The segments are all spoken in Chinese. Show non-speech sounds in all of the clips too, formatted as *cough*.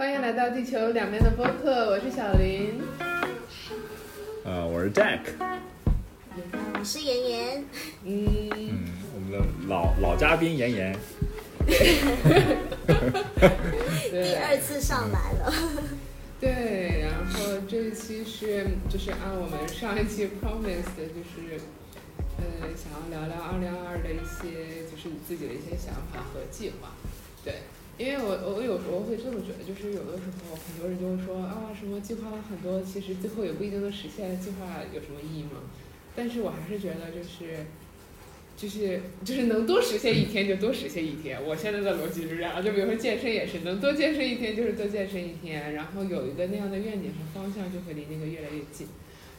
欢迎来到地球两边的播客，我是小林。呃，我是 Jack。我是妍妍。嗯，嗯，我们的老老嘉宾妍妍。*laughs* 第二次上来了。对，然后这一期是就是按我们上一期 promise 的，就是呃想要聊聊二零二二的一些就是你自己的一些想法和计划。对，因为我我有时候会这么觉得，就是有的时候很多人就会说啊什么计划了很多，其实最后也不一定能实现，计划有什么意义吗？但是我还是觉得就是。就是就是能多实现一天就多实现一天，我现在的逻辑是这样，就比如说健身也是，能多健身一天就是多健身一天，然后有一个那样的愿景和方向，就会离那个越来越近。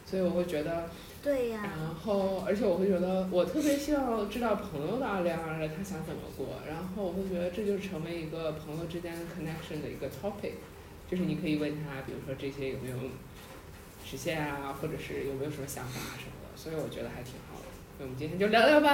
所以我会觉得，对呀、然后而且我会觉得，我特别希望知道朋友的二零二二他想怎么过，然后我会觉得这就成为一个朋友之间的 connection 的一个 topic，就是你可以问他，比如说这些有没有实现啊，或者是有没有什么想法啊什么的，所以我觉得还挺好的。那我们今天就聊聊吧。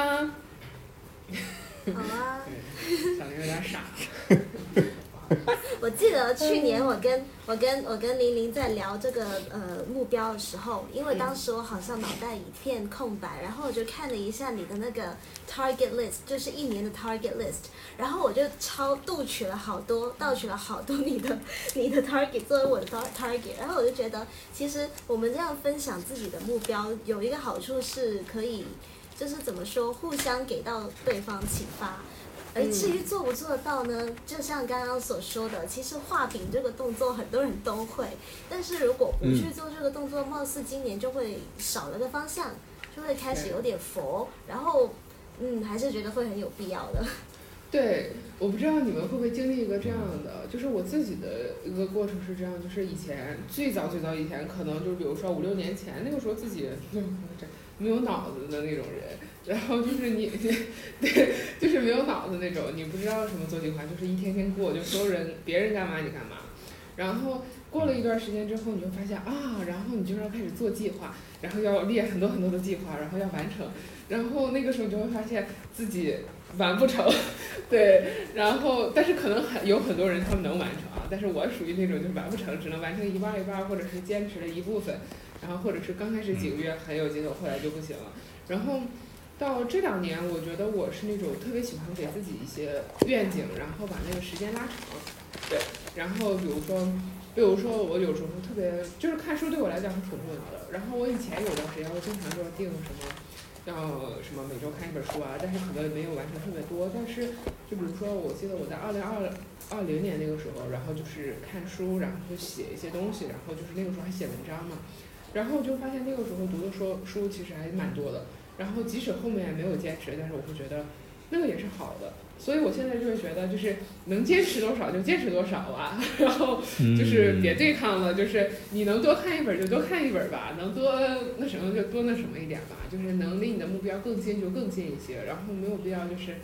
好啊。*laughs* 对，小林有点傻。*laughs* *laughs* 我记得去年我跟我跟我跟玲玲在聊这个呃目标的时候，因为当时我好像脑袋一片空白，然后我就看了一下你的那个 target list，就是一年的 target list，然后我就超读取了好多，盗取了好多你的 *laughs* 你的 target 作为我的 target，然后我就觉得其实我们这样分享自己的目标有一个好处是可以，就是怎么说，互相给到对方启发。而至于做不做得到呢？就像刚刚所说的，其实画饼这个动作很多人都会，但是如果不去做这个动作，貌似今年就会少了个方向，就会开始有点佛，然后嗯，还是觉得会很有必要的。*laughs* 对，我不知道你们会不会经历一个这样的，就是我自己的一个过程是这样，就是以前最早最早以前，可能就是比如说五六年前，那个时候自己没有脑子的那种人，然后就是你，*laughs* 对，就是没有脑子那种，你不知道什么做计划，就是一天天过，就所有人别人干嘛你干嘛，然后过了一段时间之后，你就发现啊，然后你就要开始做计划，然后要列很多很多的计划，然后要完成，然后那个时候你就会发现自己完不成，*laughs* 对，然后但是可能很有很多人他们能完成啊，但是我属于那种就是完不成，只能完成一半儿一半儿，或者是坚持了一部分，然后或者是刚开始几个月很有劲头，后来就不行了，然后。到这两年，我觉得我是那种特别喜欢给自己一些愿景，然后把那个时间拉长，对，然后比如说，比如说我有时候特别就是看书对我来讲是挺重要的。然后我以前有段时间我经常就要定什么，要什么每周看一本书啊，但是可能没有完成特别多。但是就比如说，我记得我在二零二二零年那个时候，然后就是看书，然后就写一些东西，然后就是那个时候还写文章嘛，然后就发现那个时候读的书书其实还蛮多的。然后即使后面没有坚持，但是我会觉得那个也是好的，所以我现在就会觉得就是能坚持多少就坚持多少吧，然后就是别对抗了，就是你能多看一本就多看一本吧，能多那什么就多那什么一点吧，就是能离你的目标更近就更近一些，然后没有必要就是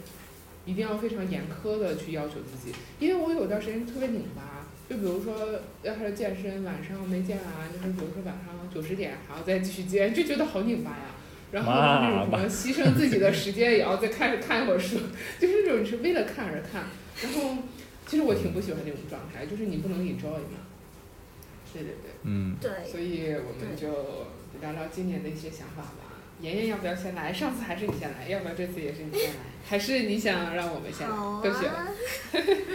一定要非常严苛的去要求自己，因为我有段时间特别拧巴。就比如说，要是健身晚上没健完，就是比如说晚上九十点还要再继续健，就觉得好拧巴呀。然后那种什么牺牲自己的时间也要再看看一会儿书，就是那种是为了看而看。然后其实我挺不喜欢这种状态，就是你不能 enjoy 嘛。对对对。嗯。对。所以我们就聊聊今年的一些想法吧。妍妍要不要先来？上次还是你先来，要不要这次也是你先来？还是你想让我们先来？好都行。啊。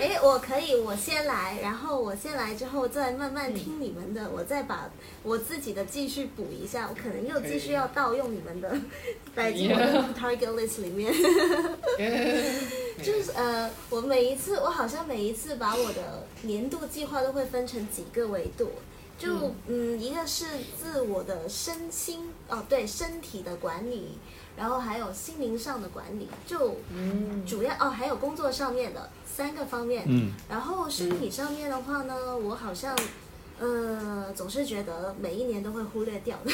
哎，我可以，我先来，然后我先来之后再慢慢听你们的，我再把我自己的继续补一下，我可能又继续要盗用你们的，摆进我的 *laughs* target list 里面。*laughs* 就是呃，我每一次，我好像每一次把我的年度计划都会分成几个维度。就嗯，一个是自我的身心哦，对身体的管理，然后还有心灵上的管理，就主要哦，还有工作上面的三个方面。嗯。然后身体上面的话呢，我好像呃总是觉得每一年都会忽略掉的，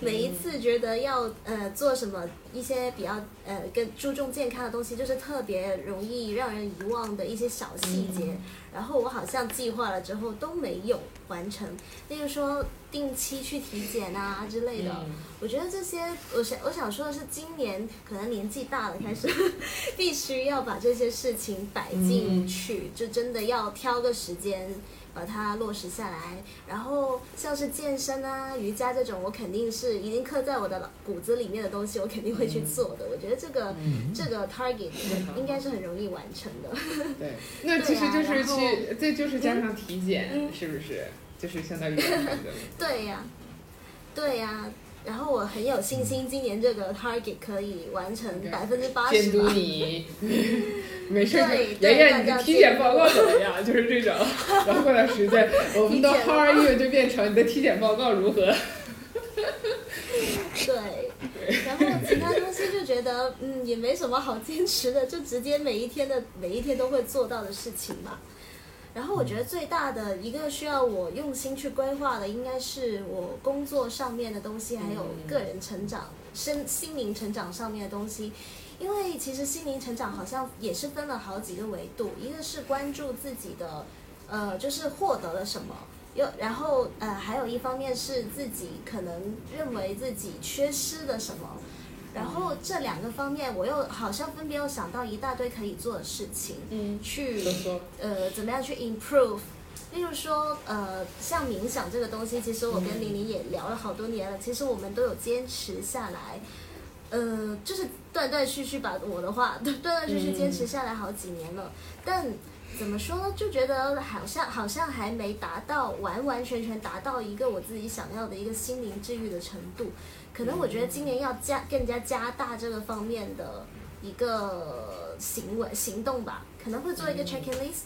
每一次觉得要呃做什么一些比较呃更注重健康的东西，就是特别容易让人遗忘的一些小细节。然后我好像计划了之后都没有完成，例如说定期去体检啊之类的。嗯。我觉得这些，我想我想说的是，今年可能年纪大了，开始 *laughs* 必须要把这些事情摆进去，就真的要挑个时间，把它落实下来。然后像是健身啊、瑜伽这种，我肯定是已经刻在我的骨子里面的东西，我肯定会去做的。我觉得这个、这个 target 应该是很容易完成的。*laughs* 对，那其实就是去，这就是加上体检，是不是？就是相当于。*laughs* 对呀、对呀、然后我很有信心，今年这个 target 可以完成百分之八监督。*laughs* 你，没事儿对就对妍妍，你的体检报告怎么样？*laughs* 就是这种，然后过段时间，*laughs* 我们的 How are you 就变成你的体检报告如何？对，然后其他东西就觉得，嗯，也没什么好坚持的，就直接每一天的每一天都会做到的事情嘛。然后我觉得最大的一个需要我用心去规划的，应该是我工作上面的东西，还有个人成长、身心灵成长上面的东西。因为其实心灵成长好像也是分了好几个维度，一个是关注自己的，呃，就是获得了什么，又然后呃，还有一方面是自己可能认为自己缺失了什么，然后这两个方面我又好像分别又想到一大堆可以做的事情，嗯，去呃怎么样去 improve。例如说，呃，像冥想这个东西，其实我跟玲玲也聊了好多年了，其实我们都有坚持下来，呃，就是断断续续把我的话断断续续坚持下来好几年了，但怎么说呢？就觉得好像好像还没达到完完全全达到一个我自己想要的一个心灵治愈的程度。可能我觉得今年要加更加加大这个方面的一个行为行动吧，可能会做一个 checklist，、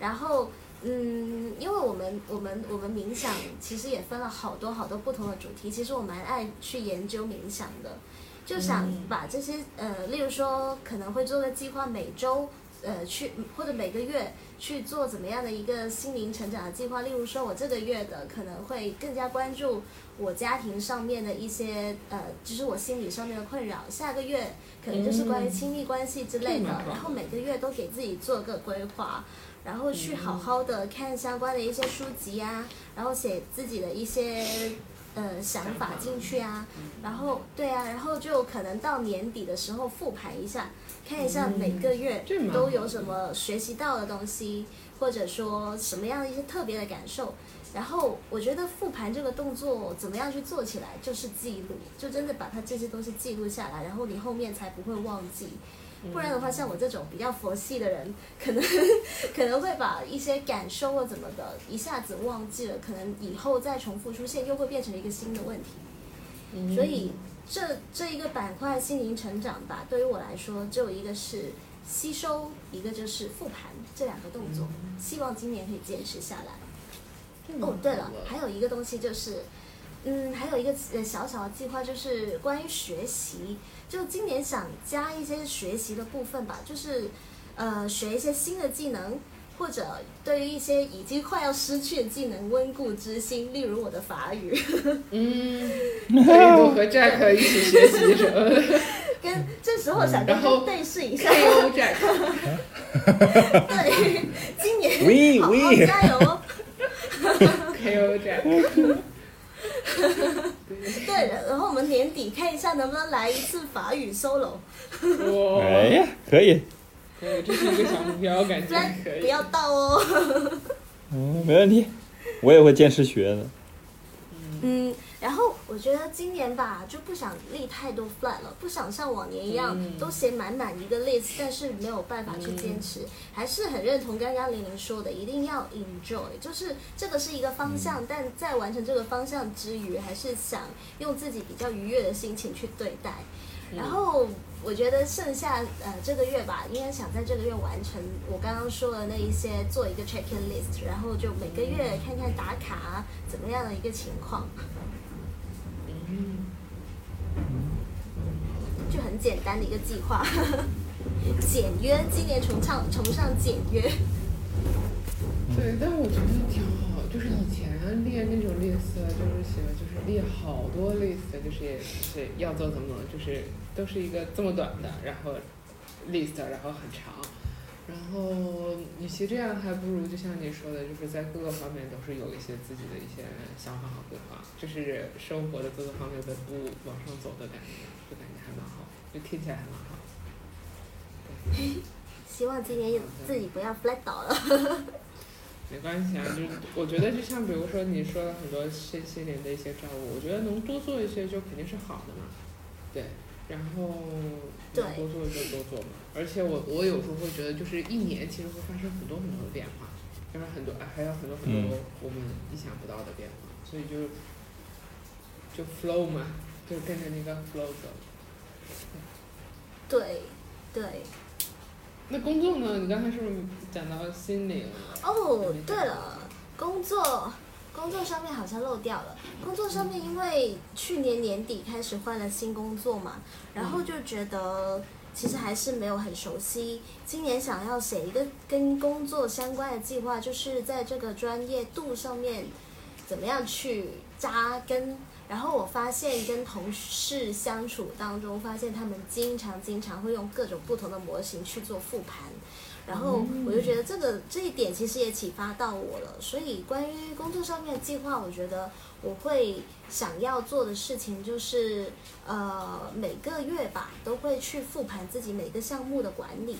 然后。嗯，因为我们我们我们冥想其实也分了好多好多不同的主题，其实我蛮爱去研究冥想的，就想把这些呃，例如说可能会做个计划，每周呃去或者每个月去做怎么样的一个心灵成长的计划。例如说，我这个月的可能会更加关注我家庭上面的一些呃，就是我心理上面的困扰。下个月可能就是关于亲密关系之类的，然后每个月都给自己做个规划。然后去好好的看相关的一些书籍啊，然后写自己的一些呃想法进去啊，然后对啊，然后就可能到年底的时候复盘一下，看一下每个月都有什么学习到的东西，或者说什么样的一些特别的感受。然后我觉得复盘这个动作怎么样去做起来，就是记录，就真的把它这些东西记录下来，然后你后面才不会忘记。不然的话，像我这种比较佛系的人，可能 *laughs* 可能会把一些感受或怎么的一下子忘记了，可能以后再重复出现，又会变成一个新的问题。所以这这一个板块心灵成长吧，对于我来说，只有一个是吸收，一个就是复盘这两个动作，希望今年可以坚持下来。哦，对了，还有一个东西就是，嗯，还有一个呃小小的计划，就是关于学习。就今年想加一些学习的部分吧，就是呃学一些新的技能，或者对于一些已经快要失去的技能温故知新，例如我的法语，嗯，*laughs* 可以多和 Jack 一起学习什么的跟这时候想跟对视一下。，KO Jack，*laughs* 对，今年 *laughs* 喂好好喂加油哦！KO Jack，对，然后我们年底看一下能不能来一次法语 solo，哇，哎呀，可以，可以，这是一个小目标，感觉不然可以。不要到哦。*laughs* 嗯，没问题，我也会坚持学的。嗯，然后我觉得今年吧，就不想立太多 flag 了，不想像往年一样、嗯都写满满一个 list，但是没有办法去坚持。还是很认同刚刚玲玲说的，一定要 enjoy，就是这个是一个方向，但在完成这个方向之余，还是想用自己比较愉悦的心情去对待。然后我觉得剩下呃这个月吧，应该想在这个月完成我刚刚说的那一些，做一个 check in list，然后就每个月看看打卡怎么样的一个情况，就很简单的一个计划，*laughs* 简约。今年崇尚崇尚简约，对，但我觉得挺好，就是以前列那种 list，就是写就是列好多 list，就是也是要做怎么，就是都是一个这么短的，然后 list，然后很长，然后与其这样，还不如就像你说的，就是在各个方面都是有一些自己的一些想法和规划，就是生活的各个方面稳步往上走的感觉，就感觉还蛮好，就听起来还蛮好。*laughs* 希望今年自己不要 flat 倒了。*laughs* 没关系啊，就是我觉得就像比如说你说了很多身心灵的一些照顾，我觉得能多做一些就肯定是好的嘛，对，然后对能多做就多做嘛。而且我我有时候会觉得，就是一年其实会发生很多很多的变化，就是很多还有很多很多我们意想不到的变化，所以就就 flow 嘛，就跟着那个 flow 走。对对。那工作呢？你刚才是不是讲到心灵？哦，对了，工作工作上面好像漏掉了。工作上面，因为去年年底开始换了新工作嘛，然后就觉得其实还是没有很熟悉。今年想要写一个跟工作相关的计划，就是在这个专业度上面怎么样去扎根。然后我发现跟同事相处当中，发现他们经常经常会用各种不同的模型去做复盘，然后我就觉得这个这一点其实也启发到我了。所以关于工作上面的计划，我觉得我会想要做的事情就是，呃，每个月吧都会去复盘自己每个项目的管理，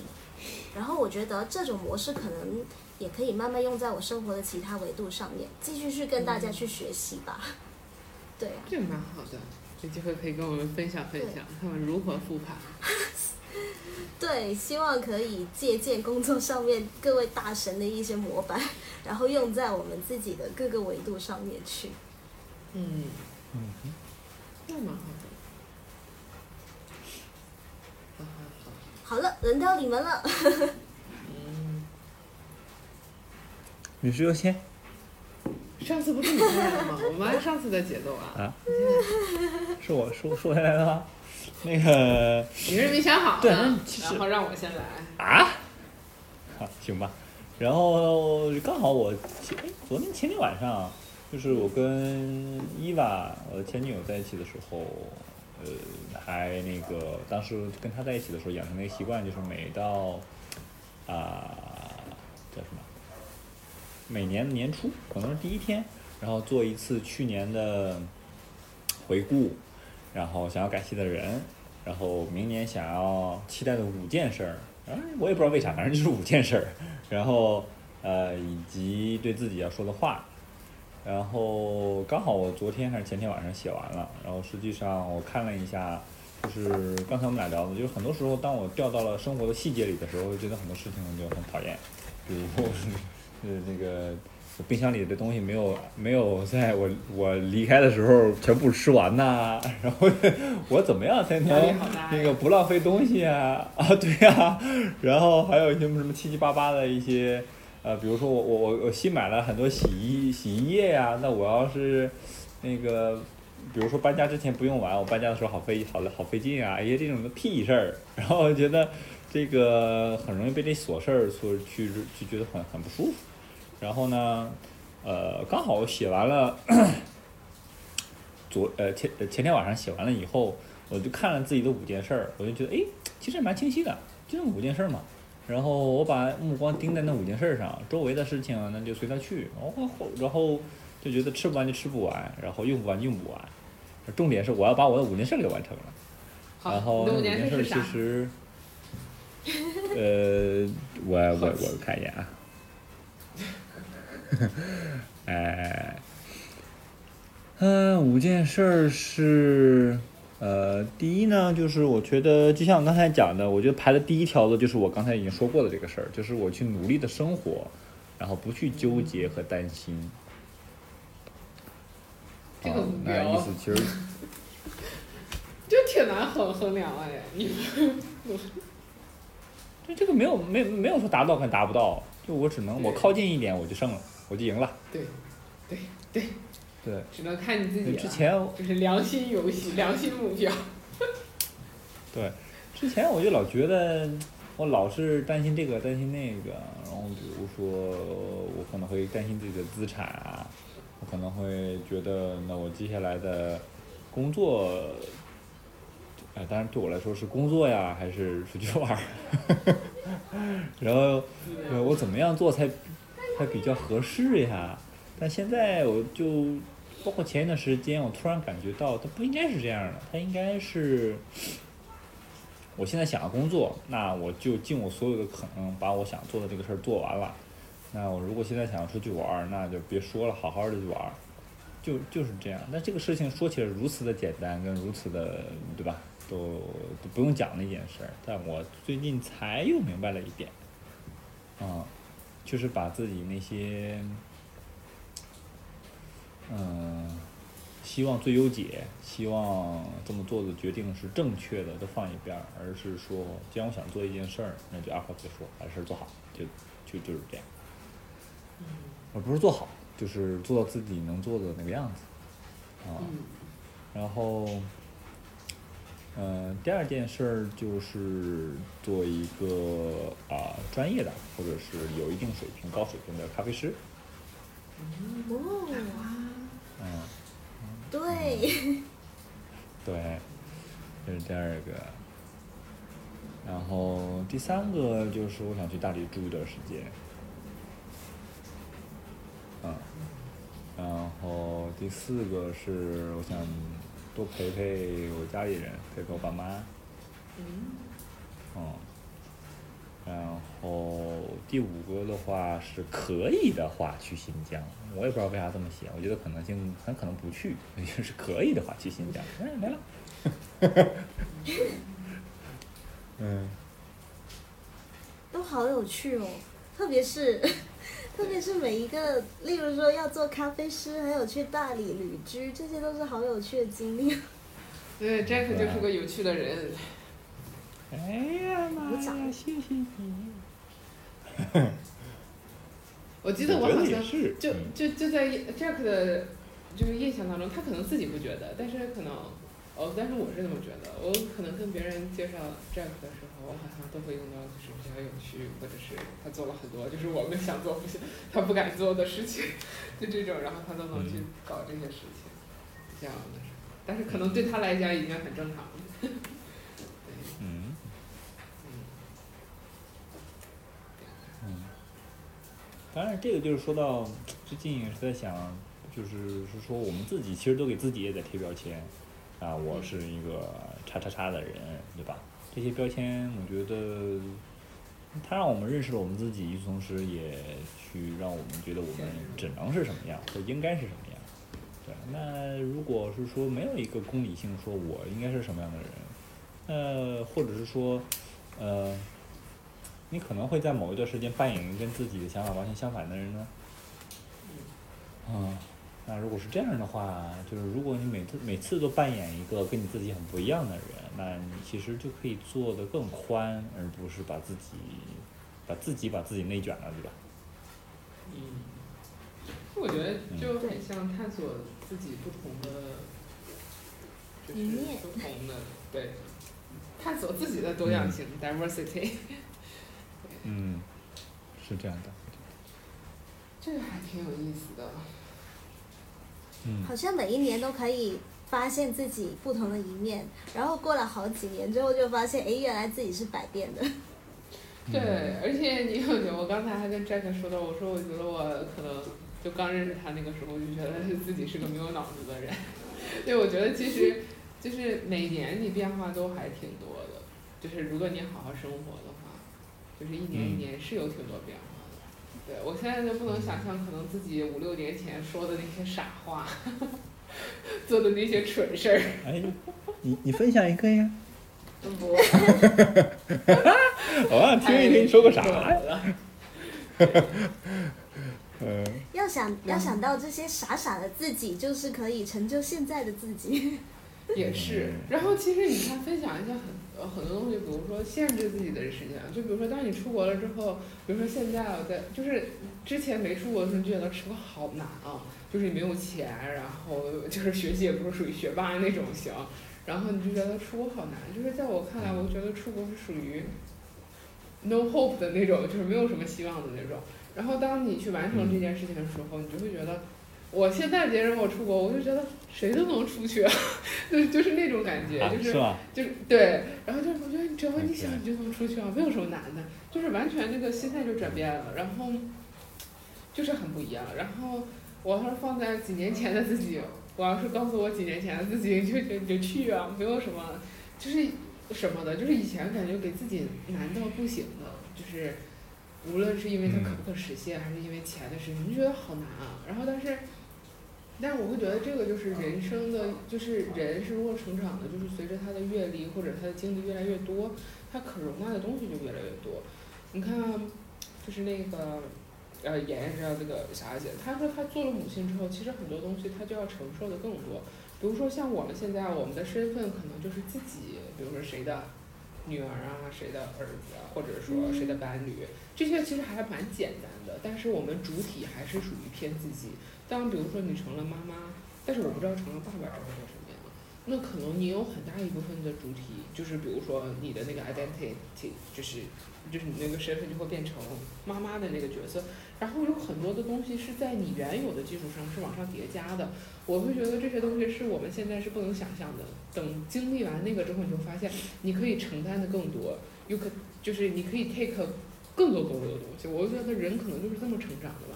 然后我觉得这种模式可能也可以慢慢用在我生活的其他维度上面，继续去跟大家去学习吧。对啊。这蛮好的，有机会可以跟我们分享分享他们如何复盘。*laughs* 对，希望可以借鉴工作上面各位大神的一些模板，然后用在我们自己的各个维度上面去。嗯，嗯哼，那蛮好的。好好好，好了，轮到你们了。嗯，女士优先上次不是你来的吗？我们按上次的节奏啊。啊，是我说说下来的吗？那个你是没想好对呢那其实然后让我先来。啊，好行吧。然后刚好我前哎昨天前天晚上，就是我跟伊娃我的前女友在一起的时候，呃，还那个当时跟她在一起的时候养成了一个习惯，就是每到啊、叫什么，每年年初可能是第一天，然后做一次去年的回顾，然后想要感谢的人，然后明年想要期待的五件事儿，哎，我也不知道为啥，反正就是五件事儿，然后呃，以及对自己要说的话，然后刚好我昨天还是前天晚上写完了，然后实际上我看了一下，就是刚才我们俩聊的，就是很多时候当我掉到了生活的细节里的时候，会觉得很多事情就很讨厌，比如说是那个。冰箱里的东西没有没有在我我离开的时候全部吃完呐、然后我怎么样才能那个不浪费东西啊 *laughs* 啊对呀、然后还有一些什么七七八八的一些呃，比如说我我我我新买了很多洗衣洗衣液呀、那我要是那个比如说搬家之前不用完，我搬家的时候好费好好费劲啊，一些这种的屁事儿，*laughs* 然后觉得这个很容易被这琐事儿所去就觉得很很不舒服。然后呢，呃，刚好写完了，*coughs* 昨呃前前天晚上写完了以后，我就看了自己的五件事儿，我就觉得哎，其实蛮清晰的，就那么五件事儿嘛。然后我把目光盯在那五件事儿上，周围的事情那就随它去。然后然后就觉得吃不完就吃不完，然后用不完就用不完。重点是我要把我的五件事儿给完成了。然后那五件事儿？其实，呃，我我我看一眼啊，*laughs* 哎，嗯，五件事儿是，呃，第一呢，就是我觉得就像我刚才讲的，我觉得排的第一条的就是我刚才已经说过的这个事儿，就是我去努力的生活，然后不去纠结和担心。啊这个目那意思其实。*laughs* 就挺难衡衡量哎，你这这个没有没有没有说达到跟达不到，就我只能我靠近一点我就胜了，我就赢了。对，对对，对，只能看你自己。之前就是良心游戏，良心目标。*laughs* 对，之前我就老觉得我老是担心这个担心那个，然后比如说我可能会担心自己的资产啊，我可能会觉得那我接下来的工作，呃，当然对我来说是工作呀，还是出去玩儿，*laughs* 然后呃我怎么样做才才比较合适呀？但现在我就包括前一段时间，我突然感觉到它不应该是这样的，它应该是。我现在想要工作，那我就尽我所有的可能把我想做的这个事儿做完了。那我如果现在想要出去玩儿，那就别说了，好好的去玩儿，就就是这样。那这个事情说起来如此的简单，跟如此的，对吧？都都不用讲的一件事儿。但我最近才又明白了一点，嗯、就是把自己那些，嗯、希望最优解，希望这么做的决定是正确的，都放一边儿，而是说，既然我想做一件事儿，那就二话不说，把事儿做好，就就就是这样。而不是做好，就是做到自己能做的那个样子，啊，嗯然后，嗯、第二件事儿就是做一个啊、专业的，或者是有一定水平、高水平的咖啡师，哦，嗯，对，对，这是第二个。然后第三个就是我想去大理住一段时间，嗯，然后第四个是我想多陪陪我家里人，陪陪我爸妈，嗯。嗯，然后第五个的话是可以的话去新疆，我也不知道为啥这么写，我觉得可能性很可能不去，就是可以的话去新疆，哎来了，*laughs* 嗯，都好有趣哦，特别是。特别是每一个，例如说要做咖啡师，还有去大理旅居，这些都是好有趣的经历。*laughs* 对，Jack 就是个有趣的人。哎呀妈呀，谢谢你，*laughs* 我记得我好像就嗯就就在 Jack 的，就是印象当中，他可能自己不觉得，但是可能，哦，但是我是这么觉得。我可能跟别人介绍 Jack 的时候，我好像都会用到就是比较有趣，或者是他做了很多就是我们想做不行，他不敢做的事情，就这种，然后他都能去搞这些事情，这样的。但是可能对他来讲已经很正常了。嗯嗯嗯，当然这个就是说到最近也是在想，就是是说我们自己其实都给自己也在贴标签，啊，我是一个叉叉叉的人，对吧？这些标签，我觉得它让我们认识了我们自己，与此同时也去让我们觉得我们只能是什么样，或应该是什么样。对，那如果是说没有一个公理性，说我应该是什么样的人，那，或者是说，呃，你可能会在某一段时间扮演跟自己的想法完全相反的人呢？嗯，那如果是这样的话，就是如果你每次每次都扮演一个跟你自己很不一样的人，那你其实就可以做得更宽，而不是把自己把自己把自己内卷了，对吧？嗯，我觉得就很像探索自己不同的，就是不同的对，探索自己的多样性、*laughs* diversity，嗯，是这样的。这个还挺有意思的。嗯好像每一年都可以发现自己不同的一面，然后过了好几年之后，就发现，哎，原来自己是百变的。*laughs* 对，而且你有觉，我刚才还跟 Jack 说到，我说我觉得我可能就刚认识他那个时候，我就觉得是自己是个没有脑子的人。*laughs* 对，我觉得其实 *laughs* 就是每年你变化都还挺多的，就是如果你好好生活的话，就是一年一年是有挺多变化的。对我现在就不能想象，可能自己五六年前说的那些傻话，*laughs* 做的那些蠢事儿。哎，你你分享一个呀？不，*laughs* 我想听一听你说个啥呀？了？嗯要想要想到这些傻傻的自己，就是可以成就现在的自己。*laughs* 也是，然后其实你看，分享一下很呃很多东西，比如说限制自己的时间，就比如说当你出国了之后，比如说现在我在就是之前没出国的时候，你就觉得出国好难啊，就是你没有钱，然后 *laughs* 就是学习也不是属于学霸那种型，然后你就觉得出国好难，就是在我看来，我觉得出国是属于 no hope 的那种，就是没有什么希望的那种。然后当你去完成这件事情的时候，你就会觉得，我现在别人我出国，我就觉得谁都能出去啊，就是就是那种感觉，啊，就是是？就是对，然后就是我觉得只要你想你就能出去啊，没有什么难的，就是完全那个心态就转变了，然后就是很不一样。然后我要是放在几年前的自己，我要是告诉我几年前的自己，就就你就去啊，没有什么，就是什么的，就是以前感觉给自己难到不行的，就是无论是因为它可不可实现，还是因为钱的事情，你就觉得好难啊。然后但是，但是我会觉得这个就是人生的，就是人是如何成长的，就是随着他的阅历或者他的经历越来越多，他可容纳的东西就越来越多。你看，就是那个。呃，妍妍知道这个霞姐，她说她做了母亲之后，其实很多东西她就要承受的更多。比如说像我们现在，我们的身份可能就是自己，比如说谁的女儿啊，谁的儿子啊，或者说谁的伴侣，这些其实还蛮简单的。但是我们主体还是属于偏自己。当比如说你成了妈妈，但是我不知道成了爸爸之后是什么样，那可能你有很大一部分的主体，就是比如说你的那个 identity，就是就是你那个身份就会变成妈妈的那个角色。然后有很多的东西是在你原有的基础上是往上叠加的，我会觉得这些东西是我们现在是不能想象的。等经历完那个之后，你就发现你可以承担的更多，又可就是你可以 take 更多更多的东西。我就觉得人可能就是这么成长的吧。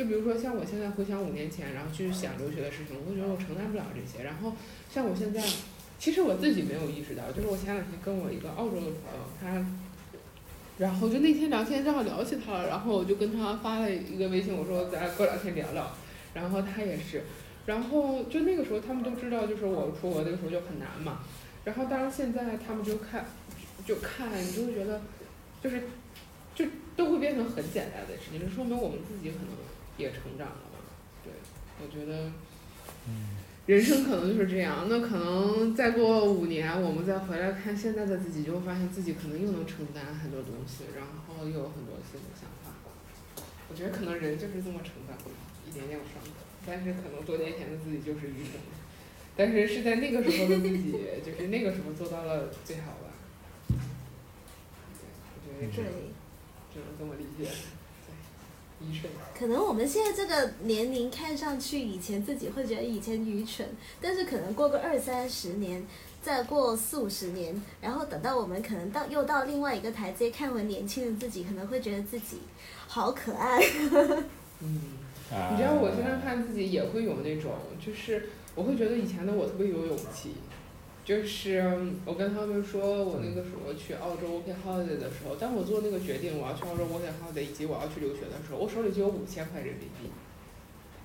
就比如说像我现在回想五年前，然后去想留学的事情，我会觉得我承担不了这些。然后像我现在，其实我自己没有意识到，就是我前两天跟我一个澳洲的朋友，他。然后就那天聊天正好聊起他了，然后我就跟他发了一个微信，我说咱过两天聊聊。然后他也是，然后就那个时候他们都知道，就是我出国那个时候就很难嘛。然后当然现在他们就看，就看你就会觉得，就是就都会变成很简单的事情，就说明我们自己可能也成长了嘛。对，我觉得。嗯。人生可能就是这样，那可能再过五年，我们再回来看现在的自己，就会发现自己可能又能承担很多东西，然后又有很多新的想法。我觉得可能人就是这么成长，一点点往上走。但是可能多年前的自己就是愚蠢，但是是在那个时候的自己，*laughs* 就是那个时候做到了最好吧。对，我觉得只只能这么理解。可能我们现在这个年龄看上去，以前自己会觉得以前愚蠢，但是可能过个二三十年，再过四五十年，然后等到我们可能到又到另外一个台阶，看回年轻的自己，可能会觉得自己好可爱。*laughs* 嗯，你知道我现在看自己也会有那种，就是我会觉得以前的我特别有勇气。就是我跟他们说，我那个时候去澳洲 working holiday 的时候，当我做那个决定，我要去澳洲 working holiday 以及我要去留学的时候，我手里就有五千块人民币。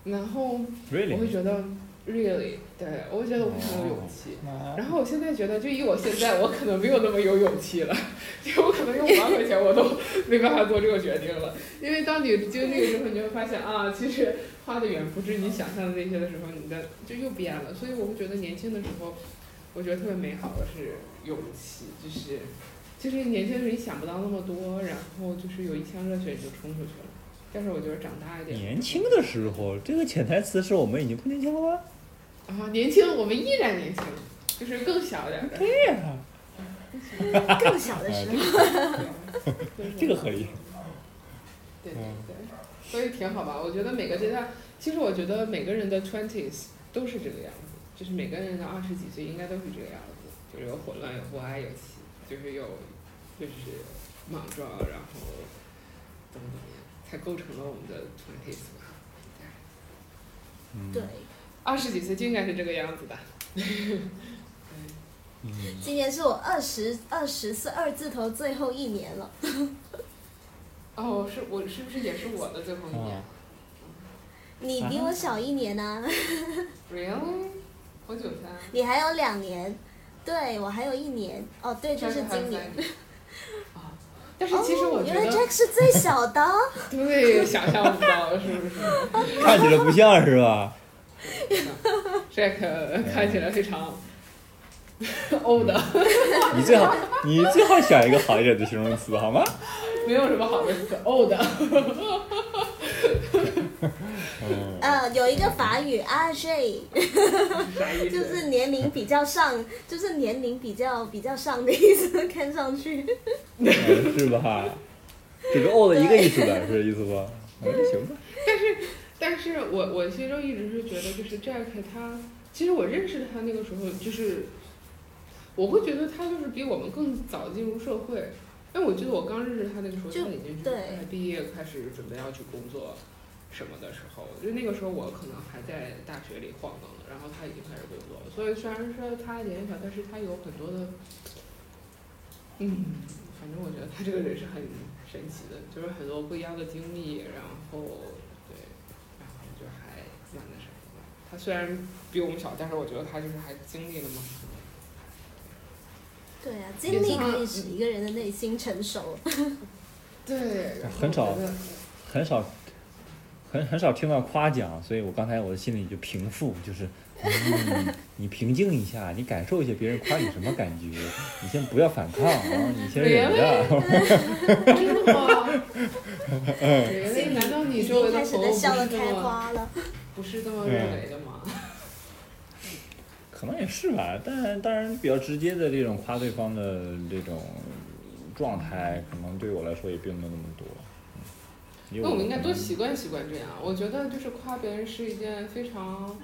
然后我会觉得，really，对我会觉得我非常有勇气。然后我现在觉得，就以我现在，我可能没有那么有勇气了，就我可能用五万块钱我都没办法做这个决定了。因为当你经历之后，你就会发现啊，其实花的远不是你想象的那些的时候，你的就又变了。所以我会觉得年轻的时候。我觉得特别美好的是勇气，就是，就是年轻的时候你想不到那么多，然后就是有一腔热血你就冲出去了。但是我觉得长大一点。年轻的时候，这个潜台词是我们已经不年轻了吗？啊，年轻，我们依然年轻，就是更小点的。对呀。*laughs* 更小的时候。*laughs* 这个合理。*laughs* 对对对，所以挺好吧？我觉得每个阶段，其实我觉得每个人的 twenties 都是这个样子。就是每个人的二十几岁应该都是这个样子，就是有混乱，有不安，有气，就是有，就是莽撞，然后怎么怎么样，才构成了我们的 twenties 吧。对。二十几岁就应该是这个样子的。*laughs* 今年是我二十二十岁二字头最后一年了。哦，是我是不是也是我的最后一年？你比我小一年呢。*laughs* Really？我九三。你还有两年，对我还有一年，哦，对，就是今年。啊，*laughs* 但是其实我觉得。原来 Jack 是最小的。*laughs* 对，想象不到是不是？*laughs* 看起来不像是吧？Jack 看起来非常 old。你最好，你最好选一个好一点的形容词好吗？没有什么好的词，old。呃，有一个法语阿 J，*laughs* 就是年龄比较上，就是年龄比较比较上的意思，看上去。是吧？这个 old 一个意思的，是这意思吧？那行吧。但是，但是我我其实一直是觉得，就是 Jack 他，其实我认识他那个时候，就是我会觉得他就是比我们更早进入社会。因为我记得我刚认识他那个时候，他已经就是毕业开始准备要去工作。什么的时候，就那个时候我可能还在大学里晃荡呢，然后他已经开始工作了。所以虽然说他年龄小，但是他有很多的，嗯，反反正我觉得他这个人是很神奇的，就是很多不一样的经历，然后对，然后就还蛮那什么的。他虽然比我们小，但是我觉得他就是还经历了嘛。对啊，经历可以使一个人的内心成熟。*laughs* 对，很少很少，很很少听到夸奖，所以我刚才我的心里就平复，就是，嗯，你平静一下，你感受一下别人夸你什么感觉，你先不要反抗啊，你先忍着。真的吗？对，难道你已周围经开始的朋友不在笑得开花了。不是这么？认为的吗？可能也是吧，但当然比较直接的这种夸对方的这种状态，可能对我来说也并没有那么？多。那我们应该多习惯习惯这样。我觉得就是夸别人是一件非常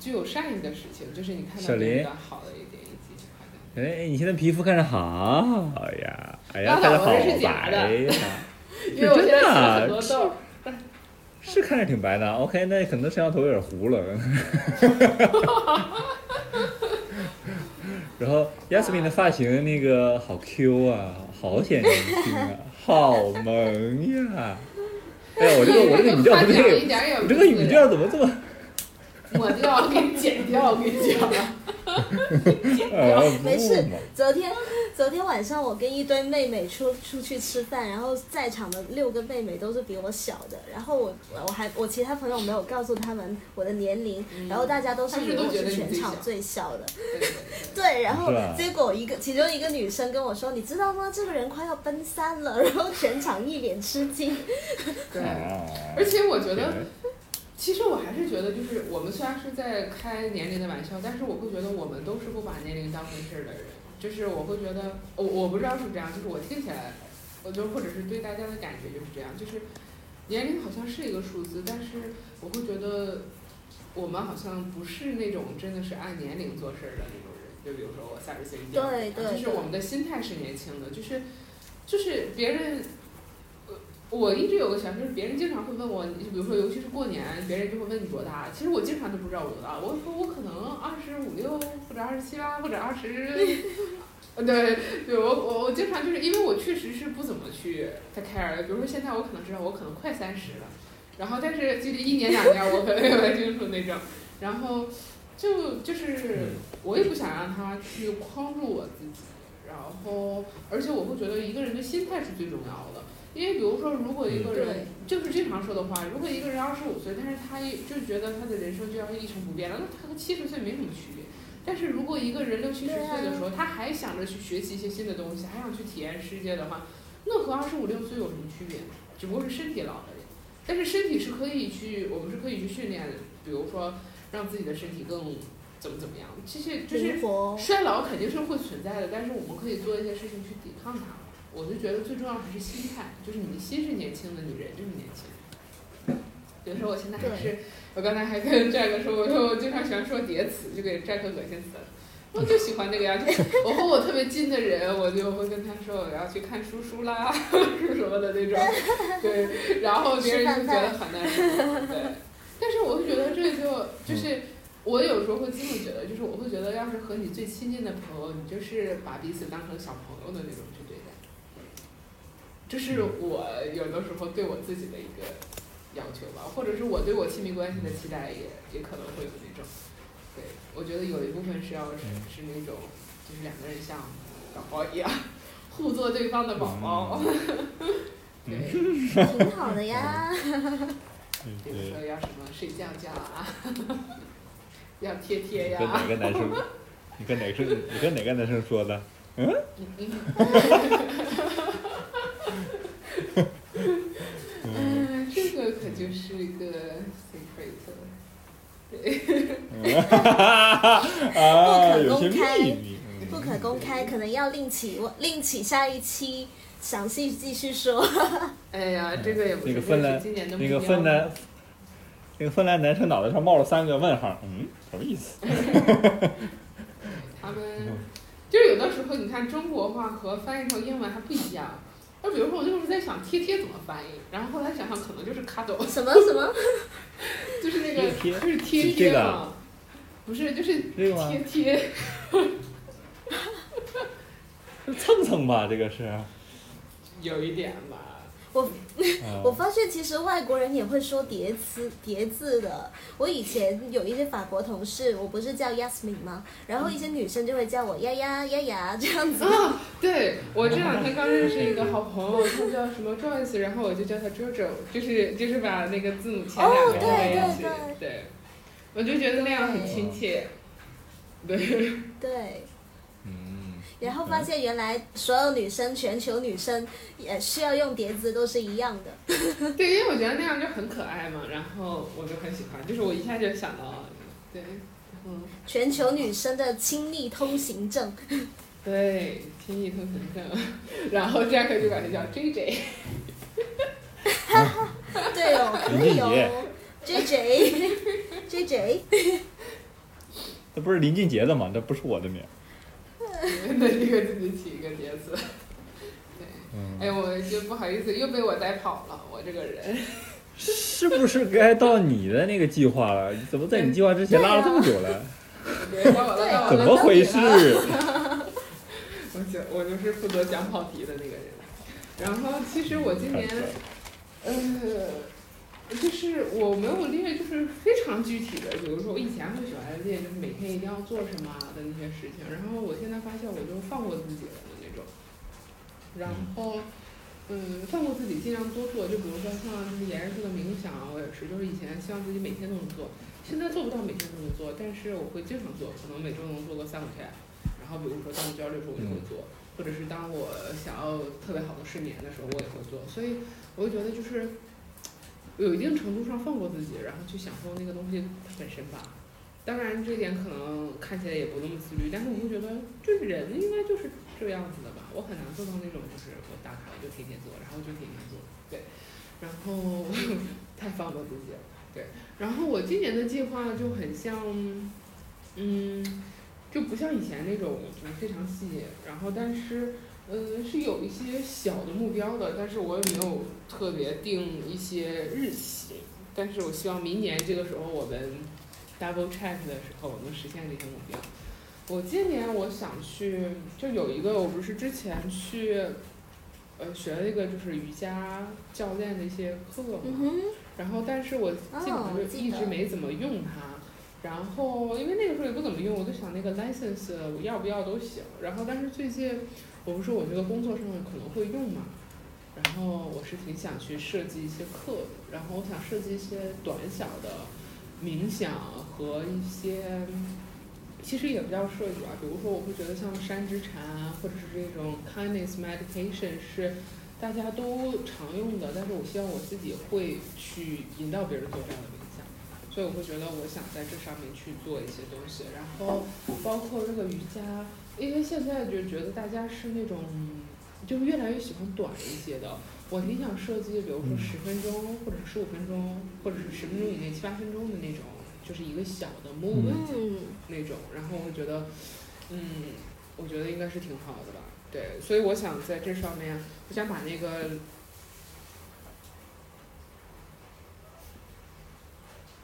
具有善意的事情，就是你看小到别人好的一点，一起去夸奖。哎，你现在皮肤看着好呀，哎呀，看着好白呀，*laughs* 因为我现在起了真的很多痘儿。是看着挺白的。OK，那可能摄像头有点糊了。*laughs* 然后 Yasmin 的发型那个好 Q 啊，好显年轻啊，好萌呀！哎呀，我这个我这个语调不对，一点儿也不我这个语调怎么这么……抹掉，给你剪掉，我跟你讲。*laughs* 呃，没事，昨天昨天晚上我跟一堆妹妹出出去吃饭，然后在场的六个妹妹都是比我小的，然后我我还我其他朋友没有告诉他们我的年龄，然后大家都是以为我是全场最小的。对对对对，然后结果一个其中一个女生跟我说：“你知道吗？这个人快要奔三了。”然后全场一脸吃惊。对。啊而且我觉得，对其实我还是觉得，就是我们虽然是在开年龄的玩笑，但是我会觉得我们都是不把年龄当回事儿的人。就是我会觉得，我我不知道是不是这样，就是我听起来，我就或者是对大家的感觉就是这样，就是年龄好像是一个数字，但是我会觉得我们好像不是那种真的是按年龄做事儿的那种人。就比如说我三十岁对对就是我们的心态是年轻的，就是就是别人。呃我一直有个想法，就是别人经常会问我，你比如说，尤其是过年，别人就会问你多大。其实我经常都不知道我多大，我说我可能二十五六，或者二十七八，或者二十，*laughs* 呃对对，我我我经常就是因为我确实是不怎么去太 care 的。比如说现在我可能知道我可能快三十了，然后但是就是一年两年我可能也不清楚那种，然后就就是我也不想让他去框住我自己，然后而且我会觉得一个人的心态是最重要的。因为比如说，如果一个人就是经常说的话，如果一个人二十五岁，但是他就觉得他的人生就要一成不变了，那他和七十岁没什么区别。但是如果一个人六七十岁的时候，他还想着去学习一些新的东西，还想去体验世界的话，那和二十五六岁有什么区别？只不过是身体老了点。但是身体是可以去，我们是可以去训练的，比如说让自己的身体更怎么怎么样。这些就是。衰老肯定是会存在的，但是我们可以做一些事情去抵抗它。我就觉得最重要还是心态，就是你的心是年轻的，你人就是年轻。比如说我现在还是，我刚才还跟 Jack 说，我说我经常喜欢说叠词，就给 Jack 恶心死了。我就喜欢那个呀，就是我和我特别近的人，我就会跟他说我要去看叔叔啦，*laughs* 是什么的那种，对，然后别人就觉得很难受，对。但是我会觉得这就就是。我有时候会这么觉得，就是我会觉得，要是和你最亲近的朋友，你就是把彼此当成小朋友的那种。这是我有的时候对我自己的一个要求吧，或者是我对我亲密关系的期待也也可能会有那种。对，我觉得有一部分是要是是那种，就是两个人像宝宝一样，互做对方的宝宝。*laughs* 对，挺好的呀。*laughs* 比如说要什么睡觉觉啊。*laughs* 要贴贴呀！跟哪个男生？你跟哪个生？你跟哪个男生说的？嗯？嗯，这个可就是一个 secret 了，对。*laughs* 啊，不可公有些开秘密。嗯不可公开，可能要另起另起下一期详细继续说。*laughs* 哎呀，这个也不是那个芬兰今年那个芬兰，那个芬兰男生脑袋上冒了三个问号，嗯，什么意思？*laughs* 他们就是有的时候，你看中国话和翻译成英文还不一样。就比如说，我就是在想贴贴怎么翻译，然后后来想想，可能就是 cuddle，什么什么？*laughs* 就是那个贴贴就是贴贴嘛，不是就是贴贴，蹭蹭吧，这个是。*laughs* 有一点吧。我嗯 *laughs* 我发现其实外国人也会说叠词叠字的。我以前有一些法国同事，我不是叫 Yasmin 吗？然后一些女生就会叫我丫丫丫丫这样子。啊，对我这两天刚认识一个好朋友，他叫什么 *laughs* Joyce，然后我就叫他 JoJo，就是就是把那个字母前两哦个在一对起，对对，我就觉得那样很亲切，对，对。嗯。然后发现原来所有女生，全球女生也需要用叠字都是一样的。*laughs* 对，因为我觉得那样就很可爱嘛，然后我就很喜欢，就是我一下就想到，对，嗯，全球女生的亲密通行证。*laughs* 对，亲密通行证，然后 Jack 就管他叫 JJ，对哦，可以哦。J J *laughs* J J，这不是林俊杰的吗？这不是我的名 *laughs* 儿。那这个自己起一个叠词。对，嗯。哎，我就不好意思，又被我带跑了，我这个人。是不是该到你的那个计划了？怎么在你计划之前拉了这么久了？怎么回事？*laughs* 我就我就是负责讲跑题的那个人。然后其实我今年，呃，就是我没有列，就是非常具体的，比如说我以前会喜欢列，就是每天一定要做什么的那些事情。然后我现在发现，我就放过自己了的那种。然后，嗯，放过自己，尽量多做。就比如说像就是严肃的冥想，我也是，就是以前希望自己每天都能做，现在做不到每天都能做，但是我会经常做，可能每周能做个三五天。然后比如说当我焦虑的时候，我就会做。或者是当我想要特别好的睡眠的时候，我也会做，所以我就觉得就是有一定程度上放过自己，然后去享受那个东西它本身吧。当然这点可能看起来也不那么自律，但是我会觉得，就是人应该就是这个样子的吧。我很难做到那种就是我打卡我就天天做，然后就天天做，对，然后 *laughs* 太放过自己了，对。然后我今年的计划就很像，嗯。就不像以前那种就是非常细，然后但是，嗯，是有一些小的目标的，但是我也没有特别定一些日期，但是我希望明年这个时候我们 double check 的时候能实现这些目标。我今年我想去，就有一个我不是之前去，呃，学了一个就是瑜伽教练的一些课嘛，然后但是我基本上就一直没怎么用它。然后，因为那个时候也不怎么用，我就想那个 license 我要不要都行。然后，但是最近我不是我这个工作上面可能会用嘛，然后我是挺想去设计一些课的。然后我想设计一些短小的冥想和一些，其实也不叫设计吧，比如说我会觉得像山之禅或者是这种 kindness meditation 是大家都常用的，但是我希望我自己会去引导别人做这样的冥想。所以我会觉得，我想在这上面去做一些东西，然后包括这个瑜伽，因为现在就觉得大家是那种，就是越来越喜欢短一些的。我挺想设计，比如说十分钟，或者是十五分钟，或者是十分钟以内七八分钟的那种，就是一个小的 movement 那种。然后我觉得，嗯，我觉得应该是挺好的吧。对，所以我想在这上面，我想把那个。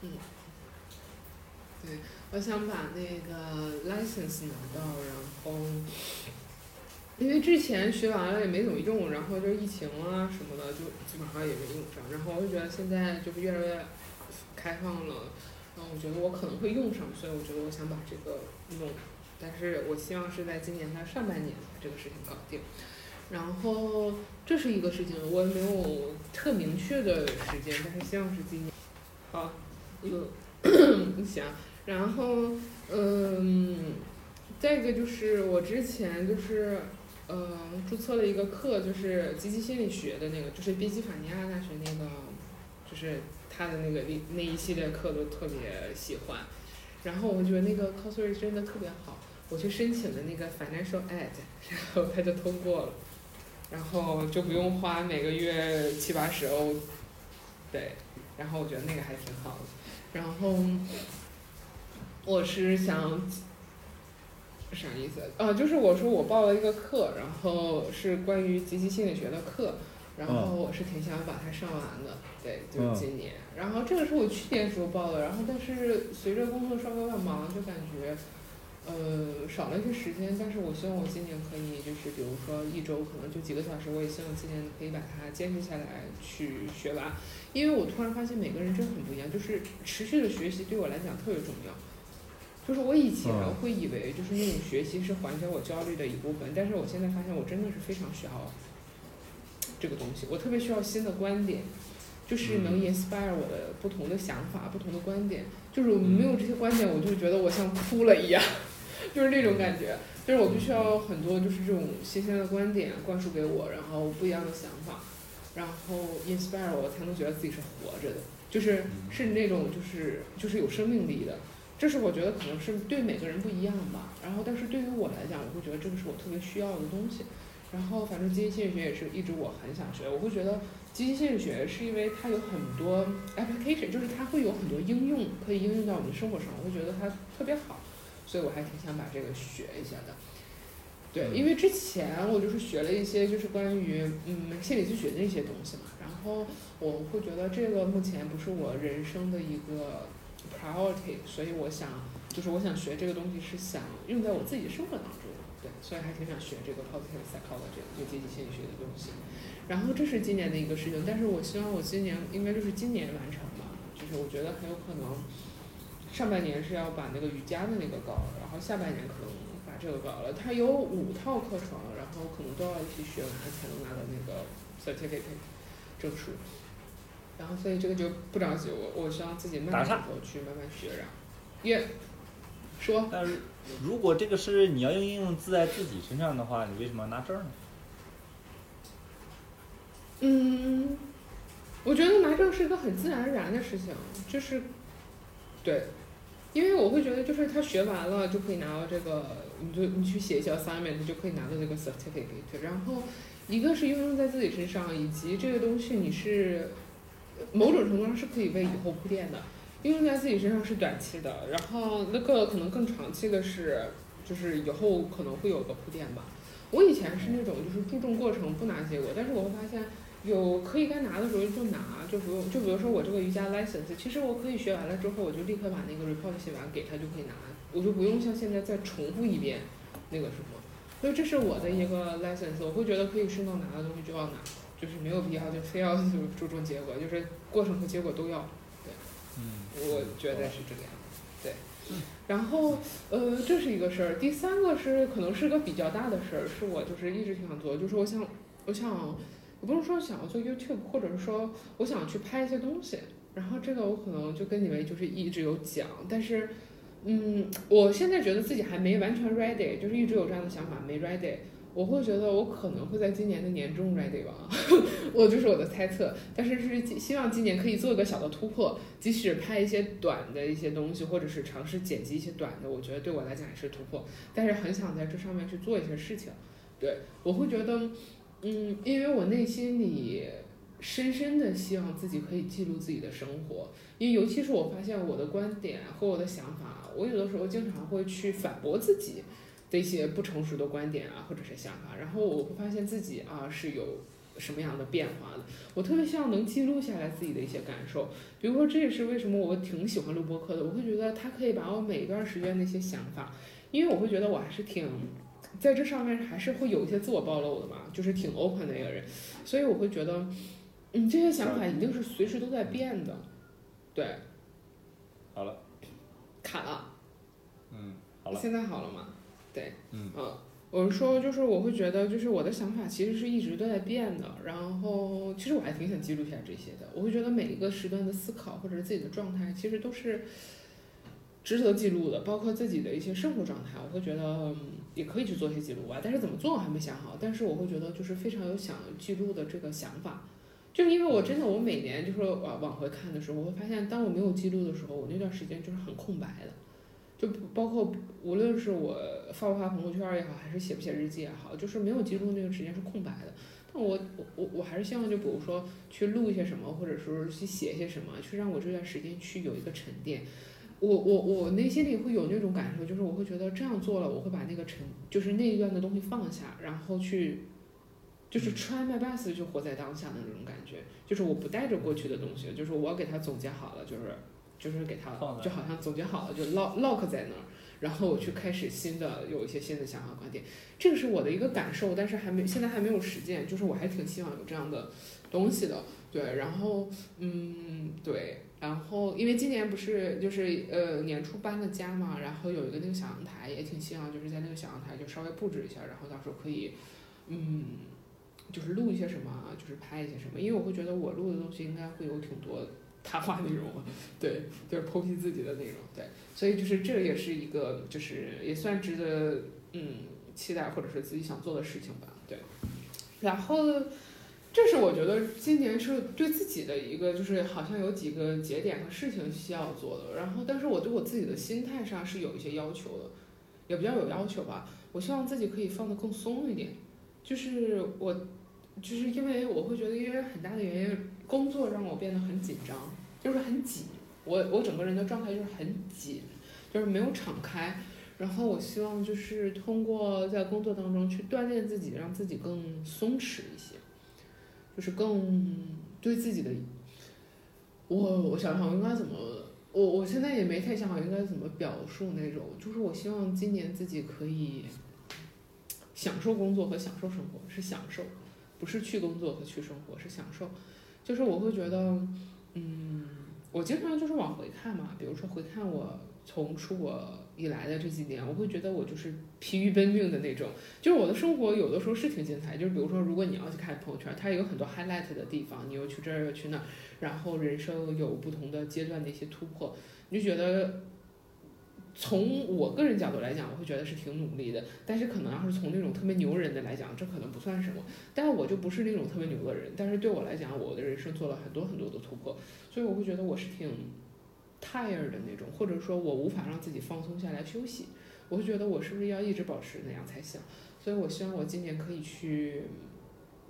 嗯，对，我想把那个 license 拿到，然后，因为之前学完了也没怎么用，然后就疫情啊什么的，就基本上也没用上。然后我就觉得现在就是越来越开放了，然后我觉得我可能会用上，所以我觉得我想把这个弄，但是我希望是在今年的上半年把这个事情搞定。然后这是一个事情，我也没有特明确的时间，但是希望是今年。好。嗯，行，*coughs* 然后嗯，再一个就是我之前就是呃注册了一个课，就是积极心理学的那个，就是宾夕法尼亚大学那个，就是他的那个那那一系列课都特别喜欢，然后我觉得那个 course 真的特别好，我去申请的那个 financial aid，然后他就通过了，然后就不用花每个月七八十欧，对，然后我觉得那个还挺好的。然后，我是想，啥意思？啊，就是我说我报了一个课，然后是关于积极心理学的课，然后我是挺想把它上完的，对，就是今年。然后这个是我去年时候报的，然后但是随着工作稍微有点忙，就感觉呃，少了一些时间，但是我希望我今年可以，就是比如说一周可能就几个小时，我也希望今年可以把它坚持下来去学完，因为我突然发现每个人真的很不一样，就是持续的学习对我来讲特别重要。就是我以前嗯会以为就是那种学习是缓解我焦虑的一部分，但是我现在发现我真的是非常需要这个东西，我特别需要新的观点，就是能 inspire 我的不同的想法、不同的观点。就是我没有这些观点，我就觉得我像哭了一样，*laughs* 就是那种感觉。就是我必须要很多就是这种新鲜的观点灌输给我，然后不一样的想法，然后 inspire 我才能觉得自己是活着的，就是是那种就是就是有生命力的。这是我觉得可能是对每个人不一样吧。然后但是对于我来讲，我会觉得这个是我特别需要的东西。然后反正积极心理学也是一直我很想学，我会觉得积极心理学是因为它有很多 application，就是它会有很多应用可以应用到我们的生活上，我会觉得它特别好，所以我还挺想把这个学一下的。对，因为之前我就是学了一些就是关于嗯心理咨询的一些东西嘛，然后我会觉得这个目前不是我人生的一个 priority，所以我想就是我想学这个东西是想用在我自己生活当中。对，所以还挺想学这个 positive psychology 就积极心理学的东西。然后这是今年的一个事情，但是我希望我今年应该就是今年完成吧，就是我觉得很有可能上半年是要把那个瑜伽的那个搞了，然后下半年可能把这个搞了。它有五套课程，然后可能都要一起学完才能拿到那个 certificate 证书。然后所以这个就不着急，我我需要自己慢慢打岔以后去慢慢学，然后也说但是如果这个是你要应用自在自己身上的话，你为什么要拿证呢？嗯，我觉得拿证是一个很自然而然的事情，就是，对，因为我会觉得就是他学完了就可以拿到这个，你就你去写一些 assignment 就可以拿到这个 certificate，然后一个是应用在自己身上，以及这个东西你是某种程度上是可以为以后铺垫的，应用在自己身上是短期的，然后那个可能更长期的是，就是以后可能会有个铺垫吧。我以前是那种就是注重过程不拿结果，但是我会发现。有可以该拿的时候就拿，就不用就比如说我这个瑜伽 license，其实我可以学完了之后，我就立刻把那个 report 写完给他就可以拿，我就不用像现在再重复一遍那个什么。所以这是我的一个 license，我会觉得可以顺道拿的东西就要拿，就是没有必要就非要就注重结果，就是过程和结果都要。对，嗯，我觉得是这个样子。对，然后呃这是一个事儿，第三个是可能是个比较大的事儿，是我就是一直挺想做，就是我想我想。我不是说想要做 YouTube，或者是说我想去拍一些东西，然后这个我可能就跟你们就是一直有讲，但是，嗯，我现在觉得自己还没完全 ready，就是一直有这样的想法没 ready，我会觉得我可能会在今年的年中 ready 吧，*laughs* 我就是我的猜测，但是是希望今年可以做一个小的突破，即使拍一些短的一些东西，或者是尝试剪辑一些短的，我觉得对我来讲也是突破，但是很想在这上面去做一些事情，对我会觉得。嗯，因为我内心里深深的希望自己可以记录自己的生活，因为尤其是我发现我的观点和我的想法，我有的时候经常会去反驳自己的一些不成熟的观点啊，或者是想法，然后我会发现自己啊是有什么样的变化的。我特别希望能记录下来自己的一些感受，比如说这也是为什么我挺喜欢录播客的，我会觉得它可以把我每一段时间的一些想法，因为我会觉得我还是挺。在这上面还是会有一些自我暴露的嘛，就是挺 open 的一个人，所以我会觉得，嗯，这些想法一定是随时都在变的，对。好了。卡了。嗯，好了。现在好了吗？对。嗯。嗯，我是说，就是我会觉得，就是我的想法其实是一直都在变的，然后其实我还挺想记录下这些的。我会觉得每一个时段的思考或者是自己的状态，其实都是。值得记录的，包括自己的一些生活状态，我会觉得也可以去做一些记录吧。但是怎么做我还没想好。但是我会觉得就是非常有想记录的这个想法，就是因为我真的我每年就是往往回看的时候，我会发现当我没有记录的时候，我那段时间就是很空白的。就包括无论是我发不发朋友圈也好，还是写不写日记也好，就是没有记录那个时间是空白的。但我我我我还是希望就比如说去录一些什么，或者说去写一些什么，去让我这段时间去有一个沉淀。我我我内心里会有那种感受，就是我会觉得这样做了，我会把那个沉，就是那一段的东西放下，然后去，就是 try my best 就活在当下的那种感觉，就是我不带着过去的东西，就是我给它总结好了，就是就是给它就好像总结好了就 lock lock 在那儿，然后我去开始新的有一些新的想法观点，这个是我的一个感受，但是还没现在还没有实践，就是我还挺希望有这样的东西的，对，然后嗯对，然后因为今年不是就是呃年初搬了家嘛，然后有一个那个小阳台，也挺希望就是在那个小阳台就稍微布置一下，然后到时候可以嗯。就是录一些什么啊，就是拍一些什么，因为我会觉得我录的东西应该会有挺多谈话内容，对，就是剖析自己的内容，对，所以就是这也是一个，就是也算值得嗯期待或者是自己想做的事情吧，对。然后这是我觉得今年是对自己的一个，就是好像有几个节点和事情需要做的，然后但是我对我自己的心态上是有一些要求的，也比较有要求吧，我希望自己可以放得更松一点，就是我。就是因为我会觉得，因为很大的原因，工作让我变得很紧张，就是很紧。我我整个人的状态就是很紧，就是没有敞开。然后我希望就是通过在工作当中去锻炼自己，让自己更松弛一些，就是更对自己的。我我想想我应该怎么，我我现在也没太想好应该怎么表述那种。就是我希望今年自己可以享受工作和享受生活，是享受。不是去工作和去生活，是享受。就是我会觉得，嗯，我经常就是往回看嘛，比如说回看我从出国以来的这几年，我会觉得我就是疲于奔命的那种。就是我的生活有的时候是挺精彩，就是比如说如果你要去看朋友圈，它有很多 highlight 的地方，你又去这儿又去那儿，然后人生有不同的阶段的一些突破，你就觉得。从我个人角度来讲，我会觉得是挺努力的。但是可能要是从那种特别牛人的来讲，这可能不算什么。但我就不是那种特别牛的人。但是对我来讲，我的人生做了很多很多的突破，所以我会觉得我是挺 tired 的那种，或者说我无法让自己放松下来休息。我会觉得我是不是要一直保持那样才行？所以我希望我今年可以去。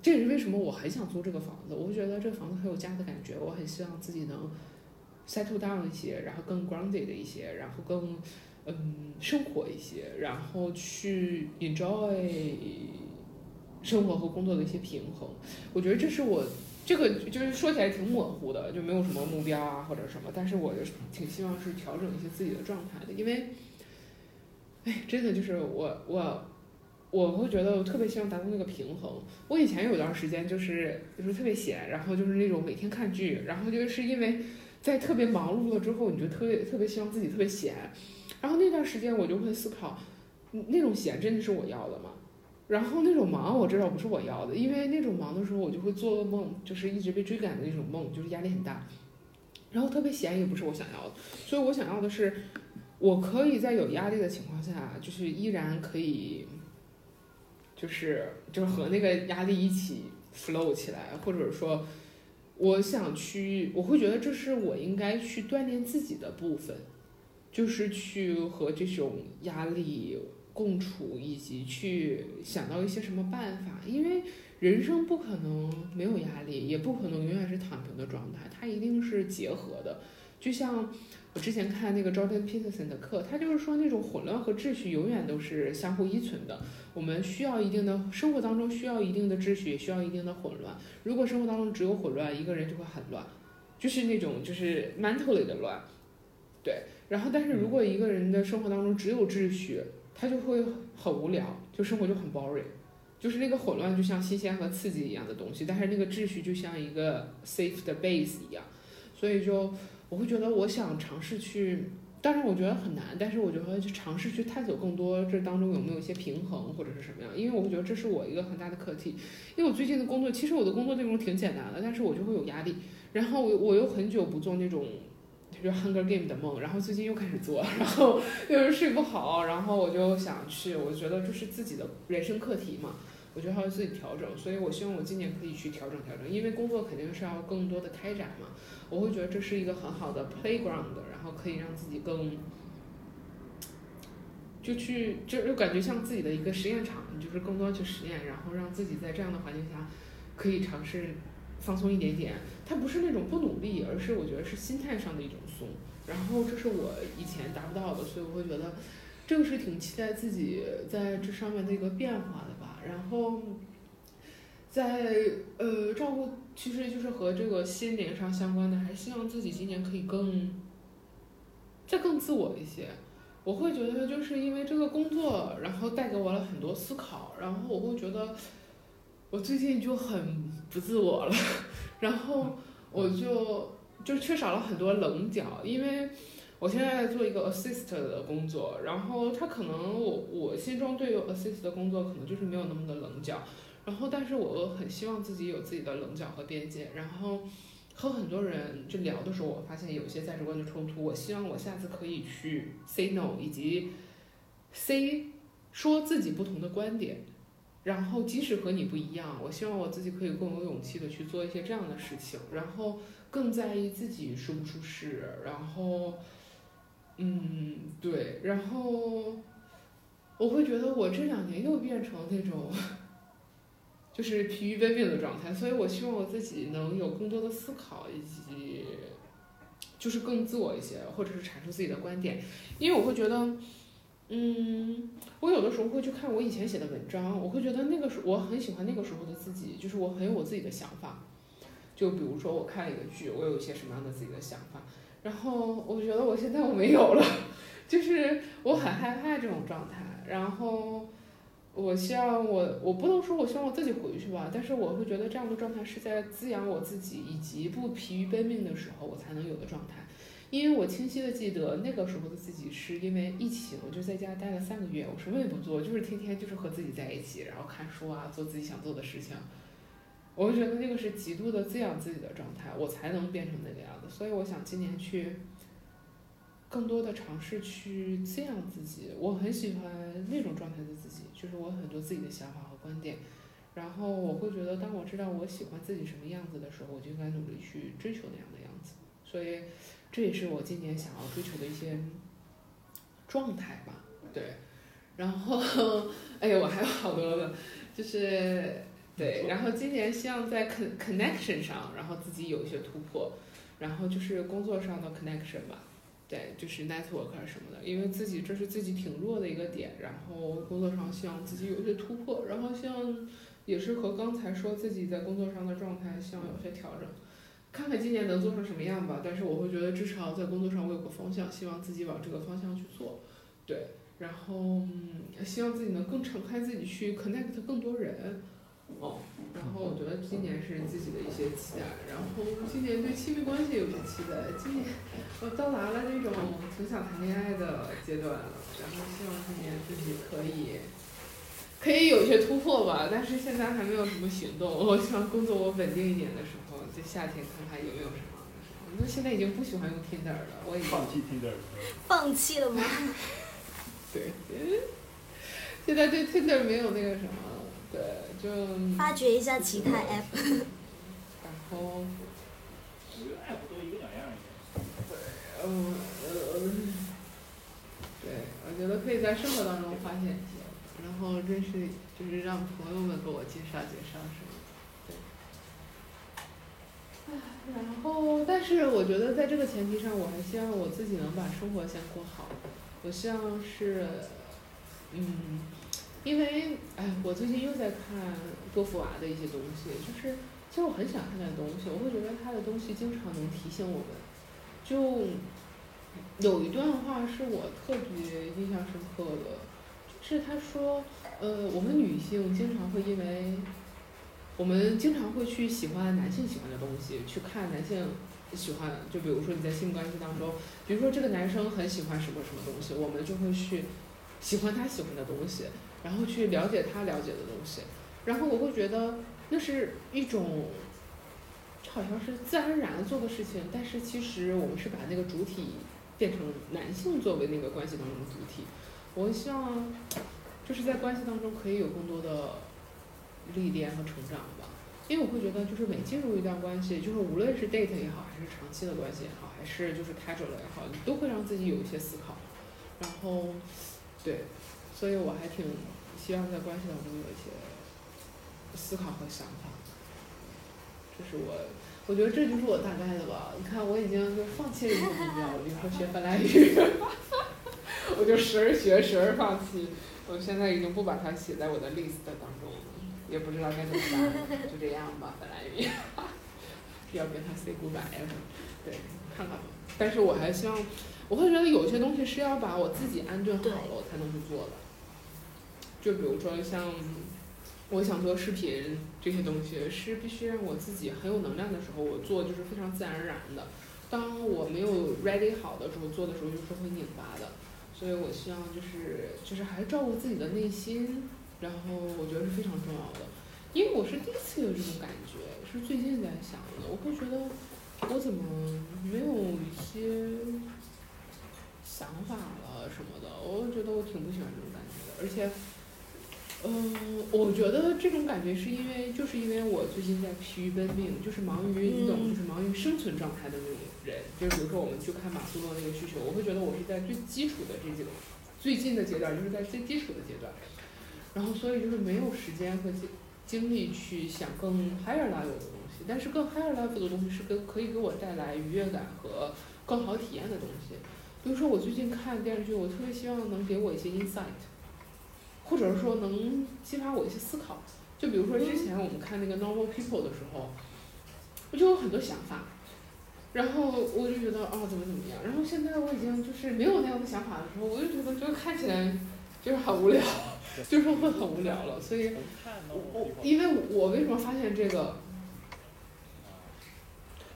这也是为什么我很想租这个房子。我会觉得这个房子很有家的感觉。我很希望自己能。Settle down 一些，然后更 grounded 的一些，然后更嗯生活一些，然后去 enjoy 生活和工作的一些平衡。我觉得这是我这个就是说起来挺模糊的，就没有什么目标啊或者什么，但是我就挺希望是调整一些自己的状态的，因为，哎，真的就是我我我会觉得我特别希望达到那个平衡。我以前有段时间就是就是特别闲，然后就是那种每天看剧，然后就是因为。在特别忙碌了之后，你就特别特别希望自己特别闲，然后那段时间我就会思考，那种闲真的是我要的吗？然后那种忙我知道不是我要的，因为那种忙的时候我就会做噩梦，就是一直被追赶的那种梦，就是压力很大。然后特别闲也不是我想要的，所以我想要的是，我可以在有压力的情况下，就是依然可以，就是就是和那个压力一起 flow 起来，或者说。我想去，我会觉得这是我应该去锻炼自己的部分，就是去和这种压力共处，以及去想到一些什么办法。因为人生不可能没有压力，也不可能永远是躺平的状态，它一定是结合的，就像。我之前看那个 Jordan Peterson 的课，他就是说那种混乱和秩序永远都是相互依存的。我们需要一定的生活当中需要一定的秩序，也需要一定的混乱。如果生活当中只有混乱，一个人就会很乱，就是那种就是 mentally 的乱。对，然后但是如果一个人的生活当中只有秩序，他就会很无聊，就生活就很 boring。就是那个混乱就像新鲜和刺激一样的东西，但是那个秩序就像一个 safe 的 base 一样，所以就。我会觉得我想尝试去，当然我觉得很难，但是我觉得去尝试去探索更多，这当中有没有一些平衡或者是什么样？因为我会觉得这是我一个很大的课题。因为我最近的工作，其实我的工作内容挺简单的，但是我就会有压力。然后我我又很久不做那种，就是 Hunger Game 的梦，然后最近又开始做，然后 *laughs* 又是睡不好，然后我就想去，我觉得这是自己的人生课题嘛。我觉得还要自己调整，所以我希望我今年可以去调整调整，因为工作肯定是要更多的开展嘛。我会觉得这是一个很好的 playground，然后可以让自己更，就去就就感觉像自己的一个实验场，就是更多去实验，然后让自己在这样的环境下可以尝试放松一点点。它不是那种不努力，而是我觉得是心态上的一种松。然后这是我以前达不到的，所以我会觉得这个是挺期待自己在这上面的一个变化的。然后。在呃照顾，其实就是和这个心灵上相关的，还是希望自己今年可以更，再更自我一些，我会觉得就是因为这个工作，然后带给我了很多思考，然后我会觉得我最近就很不自我了，*laughs* 然后我就就缺少了很多棱角，因为我现在在做一个 assist 的工作，然后他可能我我心中对于 assist 的工作可能就是没有那么的棱角，然后但是我很希望自己有自己的棱角和边界，然后。和很多人就聊的时候，我发现有些价值观的冲突。我希望我下次可以去 say no，以及 say 说自己不同的观点。然后即使和你不一样，我希望我自己可以更有勇气的去做一些这样的事情。然后更在意自己舒不舒适。然后，嗯，对。然后我会觉得我这两年又变成那种。就是疲于奔命的状态，所以我希望我自己能有更多的思考，以及就是更自我一些，或者是阐述自己的观点。因为我会觉得，嗯，我有的时候会去看我以前写的文章，我会觉得那个时我很喜欢那个时候的自己，就是我很有我自己的想法。就比如说我看了一个剧，我有一些什么样的自己的想法，然后我觉得我现在我没有了，就是我很害怕这种状态，然后。我希望我我不能说我希望我自己回去吧，但是我会觉得这样的状态是在滋养我自己以及不疲于奔命的时候我才能有的状态，因为我清晰的记得那个时候的自己是因为疫情，我就在家待了三个月，我什么也不做，就是天天就是和自己在一起，然后看书啊，做自己想做的事情，我就觉得那个是极度的滋养自己的状态，我才能变成那个样子，所以我想今年去。更多的尝试去滋养自己，我很喜欢那种状态的自己，就是我很多自己的想法和观点，然后我会觉得，当我知道我喜欢自己什么样子的时候，我就应该努力去追求那样的样子，所以这也是我今年想要追求的一些状态吧，对，然后，*laughs* 哎呀，我还有好多的，就是对，然后今年希望在 con connection 上，然后自己有一些突破，然后就是工作上的 connection 吧。对，就是 network 什么的，因为自己这是自己挺弱的一个点，然后工作上希望自己有一些突破，然后希望也是和刚才说自己在工作上的状态希望有些调整，看看今年能做成什么样吧。但是我会觉得至少在工作上我有个方向，希望自己往这个方向去做。对，然后嗯希望自己能更敞开自己去 connect 更多人。哦，然后我觉得今年是自己的一些期待，然后今年对亲密关系有些期待。今年我到达了那种挺想谈恋爱的阶段了，然后希望今年自己可以可以有些突破吧，但是现在还没有什么行动。我希望工作我稳定一点的时候，在夏天看看有没有什么。那现在已经不喜欢用 Tinder 了，我已经放弃 Tinder 了放弃了吗？对，现在对 Tinder 没有那个什么。对，就发掘一下其他 app。然后，我觉得 app 都一个两样对，嗯呃，对，我觉得可以在生活当中发现一些，然后认识，就是让朋友们给我介绍介绍什么的。对。然后，但是我觉得在这个前提上，我还希望我自己能把生活先过好。我希望是，嗯。因为，哎，我最近又在看多福娃的一些东西，就是其实我很想看他的东西，我会觉得他的东西经常能提醒我们。就有一段话是我特别印象深刻的，是他说，呃，我们女性经常会因为，我们经常会去喜欢男性喜欢的东西，去看男性喜欢，就比如说你在性关系当中，比如说这个男生很喜欢什么什么东西，我们就会去喜欢他喜欢的东西。然后去了解他了解的东西，然后我会觉得那是一种，好像是自然而然做的事情，但是其实我们是把那个主体变成男性作为那个关系当中的主体。我希望就是在关系当中可以有更多的历练和成长吧，因为我会觉得就是每进入一段关系，就是无论是 date 也好，还是长期的关系也好，还是就是 casual 也好，你都会让自己有一些思考，然后对。所以我还挺希望在关系当中有一些思考和想法，这是我，我觉得这就是我大概的吧。你看，我已经就放弃了一个目标，比如说学芬兰语，*laughs* 我就时而学，时而放弃。我现在已经不把它写在我的 list 当中了，也不知道该怎么办，就这样吧，芬兰语。*laughs* 要跟他 say goodbye，对，看看吧。但是我还希望，我会觉得有些东西是要把我自己安顿好了，我才能去做的。就比如说像我想做视频这些东西，是必须让我自己很有能量的时候，我做就是非常自然而然的。当我没有 ready 好的时候，做的时候就是会拧巴的。所以我希望就是就是还是照顾自己的内心，然后我觉得是非常重要的。因为我是第一次有这种感觉，是最近在想的。我会觉得我怎么没有一些想法了什么的，我觉得我挺不喜欢这种感觉的。而且，嗯，我觉得这种感觉是因为就是因为我最近在疲于奔命，就是忙于你懂，嗯就是忙于生存状态的那种人。就是比如说我们去看马斯洛那个需求，我会觉得我是在最基础的这几个最近的阶段，就是在最基础的阶段。然后所以就是没有时间和精精力去想更 higher level 的东西，但是更 higher level 的东西是跟可以给我带来愉悦感和更好体验的东西。比如说我最近看电视剧，我特别希望能给我一些 insight，或者是说能激发我一些思考。就比如说之前我们看那个 Normal People 的时候，我就有很多想法，然后我就觉得啊怎么怎么样，然后现在我已经就是没有那样的想法的时候，我就觉得就看起来就是很无聊，就是会很无聊了，所以。我我因为我为什么发现这个？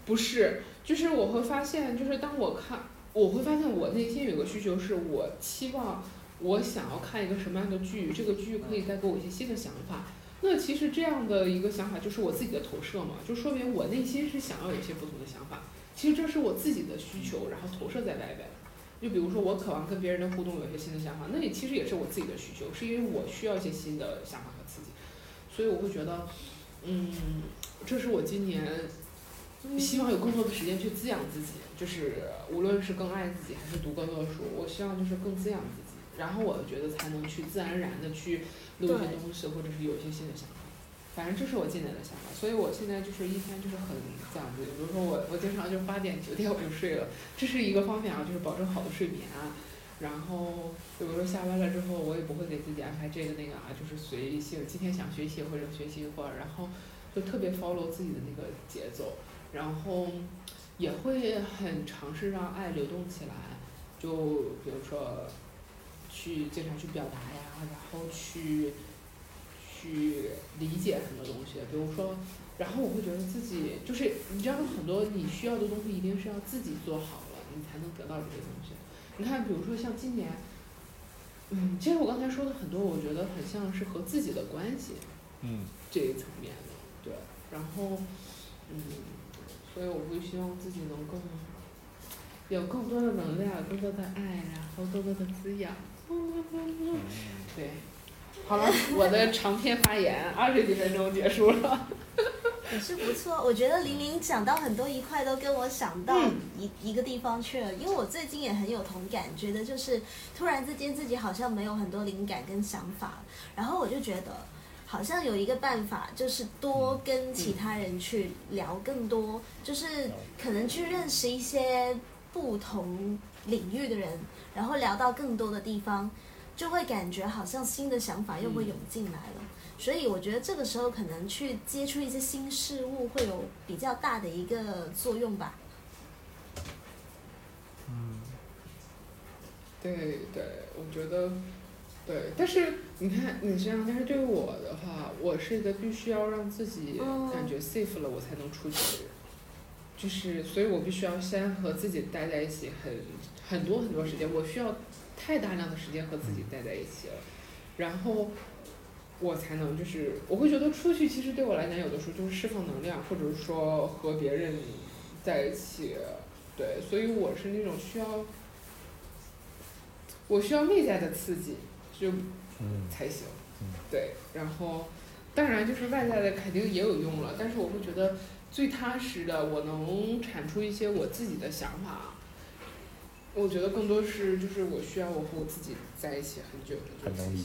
不是，就是我会发现，就是当我看，我会发现我内心有个需求，是我期望我想要看一个什么样的剧，这个剧可以带给我一些新的想法。那其实这样的一个想法就是我自己的投射嘛，就说明我内心是想要有一些不同的想法。其实这是我自己的需求，然后投射在外边。就比如说，我渴望跟别人的互动有一些新的想法，那也其实也是我自己的需求，是因为我需要一些新的想法和刺激。所以我会觉得，嗯，这是我今年希望有更多的时间去滋养自己，就是无论是更爱自己还是读更多的书，我希望就是更滋养自己，然后我觉得才能去自然而然的去录一些东西，或者是有一些新的想法。反正这是我近年的想法，所以我现在就是一天就是很这样子。比如说我我经常就八点九点我就睡了，这是一个方面啊，就是保证好的睡眠啊。然后，比如说下班了之后，我也不会给自己安排这个那个啊，就是随性。今天想学习或者学习一会儿，然后就特别 follow 自己的那个节奏，然后也会很尝试让爱流动起来。就比如说，去经常去表达呀，然后去去理解很多东西。比如说，然后我会觉得自己就是，你知道很多你需要的东西，一定是要自己做好了，你才能得到这些东西。你看，比如说像今年，嗯，其实我刚才说的很多，我觉得很像是和自己的关系嗯，这一层面的，对。然后，嗯，所以我会希望自己能更有更多的能量，更多的爱，然后更多的滋养。*laughs* 对，好了，我的长篇发言二十几分钟结束了。也是不错，我觉得玲玲讲到很多一块都跟我想到嗯一、一个地方去了，因为我最近也很有同感，觉得就是突然之间自己好像没有很多灵感跟想法，然后我就觉得好像有一个办法，就是多跟其他人去聊更多，就是可能去认识一些不同领域的人，然后聊到更多的地方，就会感觉好像新的想法又会涌进来了。所以我觉得这个时候可能去接触一些新事物会有比较大的一个作用吧。嗯对对，我觉得，对，但是你看，你这样，但是对于我的话，我是一个必须要让自己嗯感觉 safe 了，我才能出去的人。就是，所以我必须要先和自己待在一起很很多很多时间，我需要太大量的时间和自己待在一起了，然后我才能就是，我会觉得出去其实对我来讲，有的时候就是释放能量，或者是说和别人在一起，对，所以我是那种需要。我需要内在的刺激，就嗯才行嗯。对，然后当然就是外在的肯定也有用了，但是我会觉得最踏实的，我能产出一些我自己的想法。我觉得更多是就是我需要我和我自己在一起很久很能理解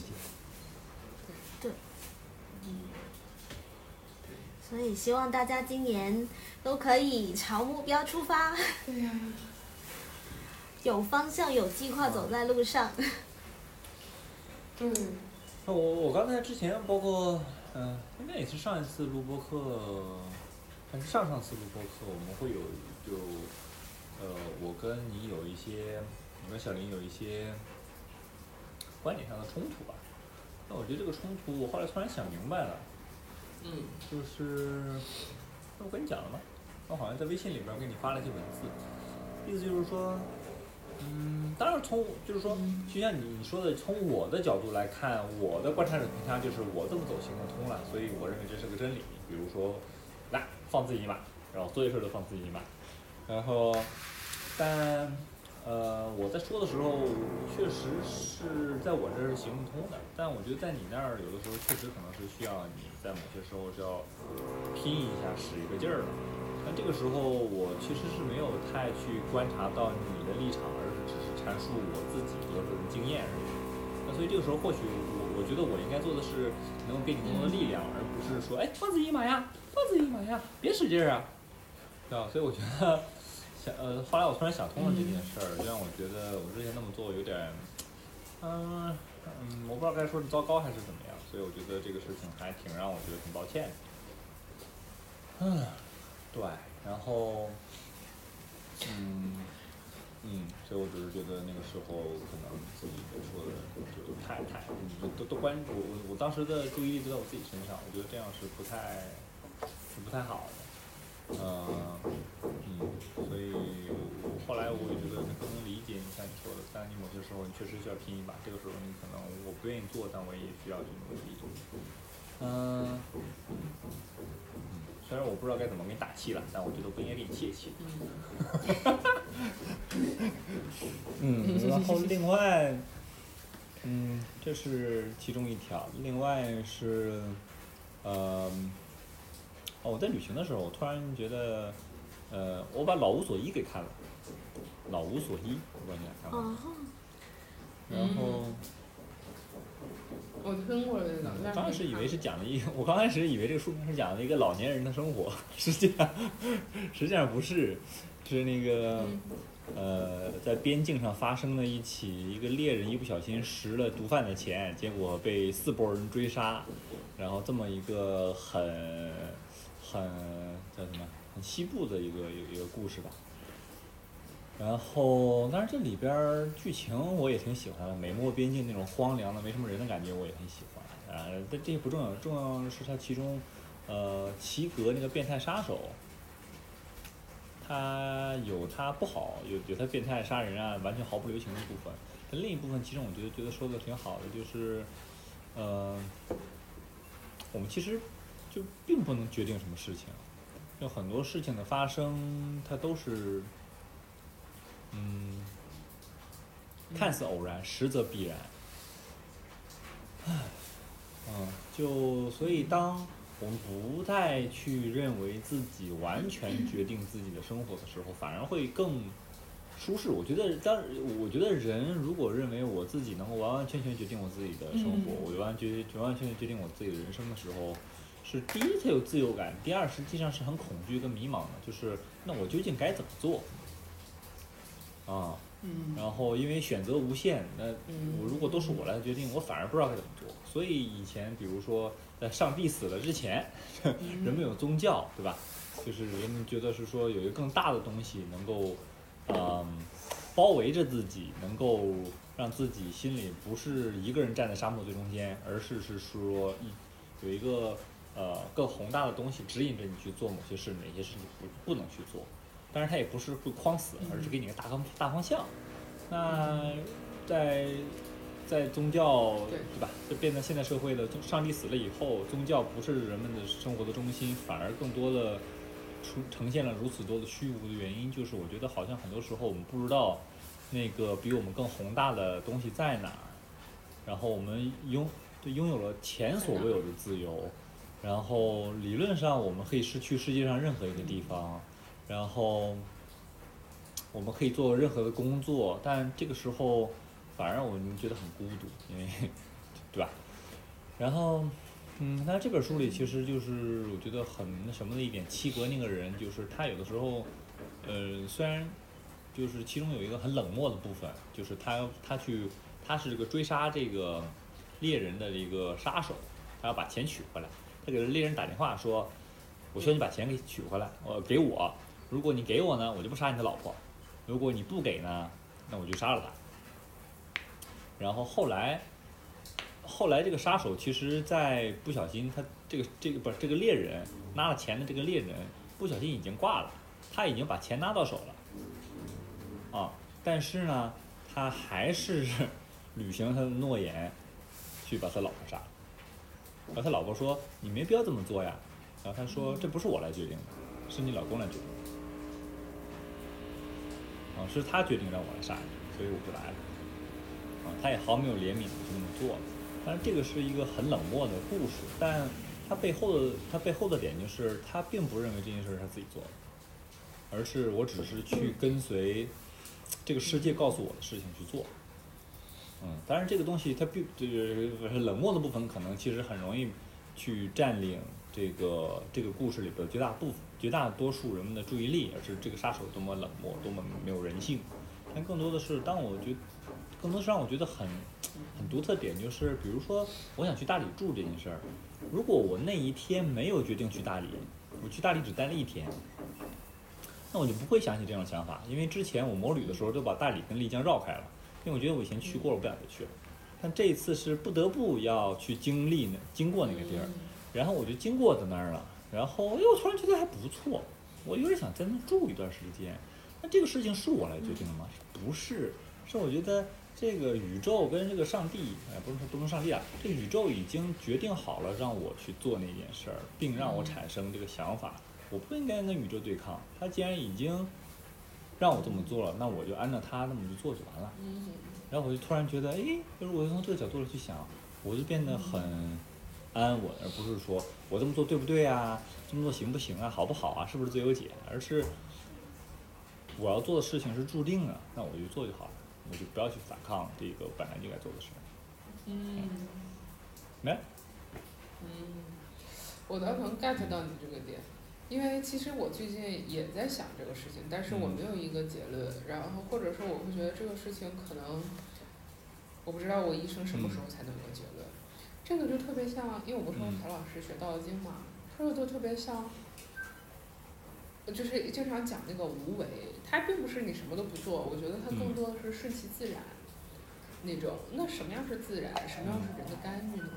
情。。所以希望大家今年都可以朝目标出发，对呀、*laughs* 有方向、有计划走在路上。*laughs* 对，那我我刚才之前包括嗯、应该也是上一次录播课但是上上次录播课我们会有就呃，我跟你有一些，我跟小林有一些观点上的冲突吧。那我觉得这个冲突，我后来突然想明白了，嗯就是那我跟你讲了吗？我好像在微信里边儿给你发了一些文字，意思就是说，嗯，当然从就是说，就像你你说的，从我的角度来看，我的观察者偏差就是我这么走行得通了，所以我认为这是个真理。比如说，来放自己一马，然后所有事儿都放自己一马，然后，但呃，我在说的时候，确实是在我这儿是行不通的，但我觉得在你那儿有的时候确实可能是需要你在某些时候是要拼一下，使一个劲儿的。但这个时候我其实是没有太去观察到你的立场，而是只是阐述我自己得出的经验而已。那所以这个时候或许我我觉得我应该做的是能够给你更多的力量，而不是说哎放自己一马呀，放自己一马呀，别使劲儿啊，对吧？所以我觉得。想呃，后来我突然想通了这件事儿，就让我觉得我之前那么做有点，嗯嗯，我不知道该说是糟糕还是怎么样，所以我觉得这个事情还挺让我觉得挺抱歉的。嗯，对，然后，嗯嗯，所以我只是觉得那个时候可能自己说的就太太，就都都关注我我当时的注意力都在我自己身上，我觉得这样是不太是不太好的。呃，嗯，所以后来我也觉得更能理解你像你说的，但你某些时候你确实需要拼一把，这个时候你可能我不愿意做，但我也需要去努力。嗯，嗯，虽然我不知道该怎么给你打气了，但我觉得不应该给你泄气。嗯，*laughs* 然后另外，嗯，这是其中一条，另外是，呃。哦，我在旅行的时候，我突然觉得，呃，我把《老无所依》给看了，《老无所依》，我不知道你俩看过吗？然后，我听过这个，我刚开始以为是讲了一，我刚开始以为这个书名是讲了一个老年人的生活，实际上，实际上不是，是那个，呃，在边境上发生了一起，一个猎人一不小心拾了毒贩的钱，结果被四波人追杀，然后这么一个很。很叫什么？很西部的一个一个故事吧。然后，但是这里边剧情我也挺喜欢的，美墨边境那种荒凉的、没什么人的感觉我也很喜欢。啊，但这不重要，重要的是它其中，呃，齐格那个变态杀手，他有他不好，有有他变态杀人啊，完全毫不留情的部分。但另一部分，其实我觉得觉得说的挺好的，就是，呃，我们其实。就并不能决定什么事情，就很多事情的发生，它都是，嗯，看似偶然，实则必然。唉，嗯，就所以，当我们不再去认为自己完全决定自己的生活的时候，反而会更舒适。我觉得，当我觉得人如果认为我自己能够完完全全决定我自己的生活，我完完全完完全全决定我自己的人生的时候。是第一，他有自由感；第二，实际上是很恐惧跟迷茫的，就是那我究竟该怎么做？啊，嗯，然后因为选择无限，那我如果都是我来决定，我反而不知道该怎么做。所以以前，比如说在上帝死了之前，*laughs* 人们有宗教，对吧？就是人们觉得是说有一个更大的东西能够，嗯，包围着自己，能够让自己心里不是一个人站在沙漠最中间，而是是说一有一个。呃，更宏大的东西指引着你去做某些事，哪些事情不不能去做。当然，它也不是会框死，而是给你个大方大方向。那在在宗教对吧？就变得现代社会的上帝死了以后，宗教不是人们的生活的中心，反而更多的出呈现了如此多的虚无的原因，就是我觉得好像很多时候我们不知道那个比我们更宏大的东西在哪儿，然后我们拥拥有了前所未有的自由。然后理论上我们可以是去世界上任何一个地方，然后我们可以做任何的工作，但这个时候反而我们觉得很孤独，因为对吧？然后嗯，那这本书里其实就是我觉得很那什么的一点，七格那个人就是他有的时候呃虽然就是其中有一个很冷漠的部分，就是他他去他是这个追杀这个猎人的一个杀手，他要把钱取回来。他给猎人打电话说：“我需要你把钱给取回来，呃，给我。如果你给我呢，我就不杀你的老婆；如果你不给呢，那我就杀了他。然后后来，后来这个杀手其实，在不小心，他这个这个不是这个猎人拿了钱的这个猎人，不小心已经挂了，他已经把钱拿到手了，啊，但是呢，他还是 *laughs* 履行他的诺言，去把他老婆杀了。然后他老婆说：“你没必要这么做呀。”然后他说：“这不是我来决定的，是你老公来决定的。啊，是他决定让我来杀你，所以我就来了。啊，他也毫没有怜悯，就那么做了。但是这个是一个很冷漠的故事，但他背后的他背后的点就是他并不认为这件事是他自己做的，而是我只是去跟随这个世界告诉我的事情去做。嗯，当然这个东西它并就是冷漠的部分，可能其实很容易去占领这个这个故事里边绝大部分绝大多数人们的注意力，而是这个杀手多么冷漠，多么没有人性。但更多的是，当我觉，更多是让我觉得很很独特点，就是比如说我想去大理住这件事儿，如果我那一天没有决定去大理，我去大理只待了一天，那我就不会想起这种想法，因为之前我摩旅的时候都把大理跟丽江绕开了。因为我觉得我以前去过了，我不想再去了。但这一次是不得不要去经历那经过那个地儿，然后我就经过在那儿了。然后，哎，我突然觉得还不错，我有点想在那住一段时间。那这个事情是我来决定的吗？不是，是我觉得这个宇宙跟这个上帝，哎，不是说不能上帝啊，这宇宙已经决定好了让我去做那件事儿，并让我产生这个想法。我不应该跟宇宙对抗，它既然已经。让我这么做了，那我就按照他那么去做就完了。然后我就突然觉得，哎，就是我从这个角度去想，我就变得很安稳，而不是说我这么做对不对啊？这么做行不行啊？好不好啊？是不是最优解？而是我要做的事情是注定的，那我就做就好了，我就不要去反抗这个本来就该做的事。嗯。没。嗯，我倒能 get 到你这个点。因为其实我最近也在想这个事情，但是我没有一个结论。然后或者说我会觉得这个事情可能，我不知道我一生什么时候才能有结论。这个就特别像，因为我不是和曹老师学《道德经》嘛，他说就特别像，就是经常讲那个无为，它并不是你什么都不做，我觉得它更多的是顺其自然那种。那什么样是自然？什么样是人的干预呢？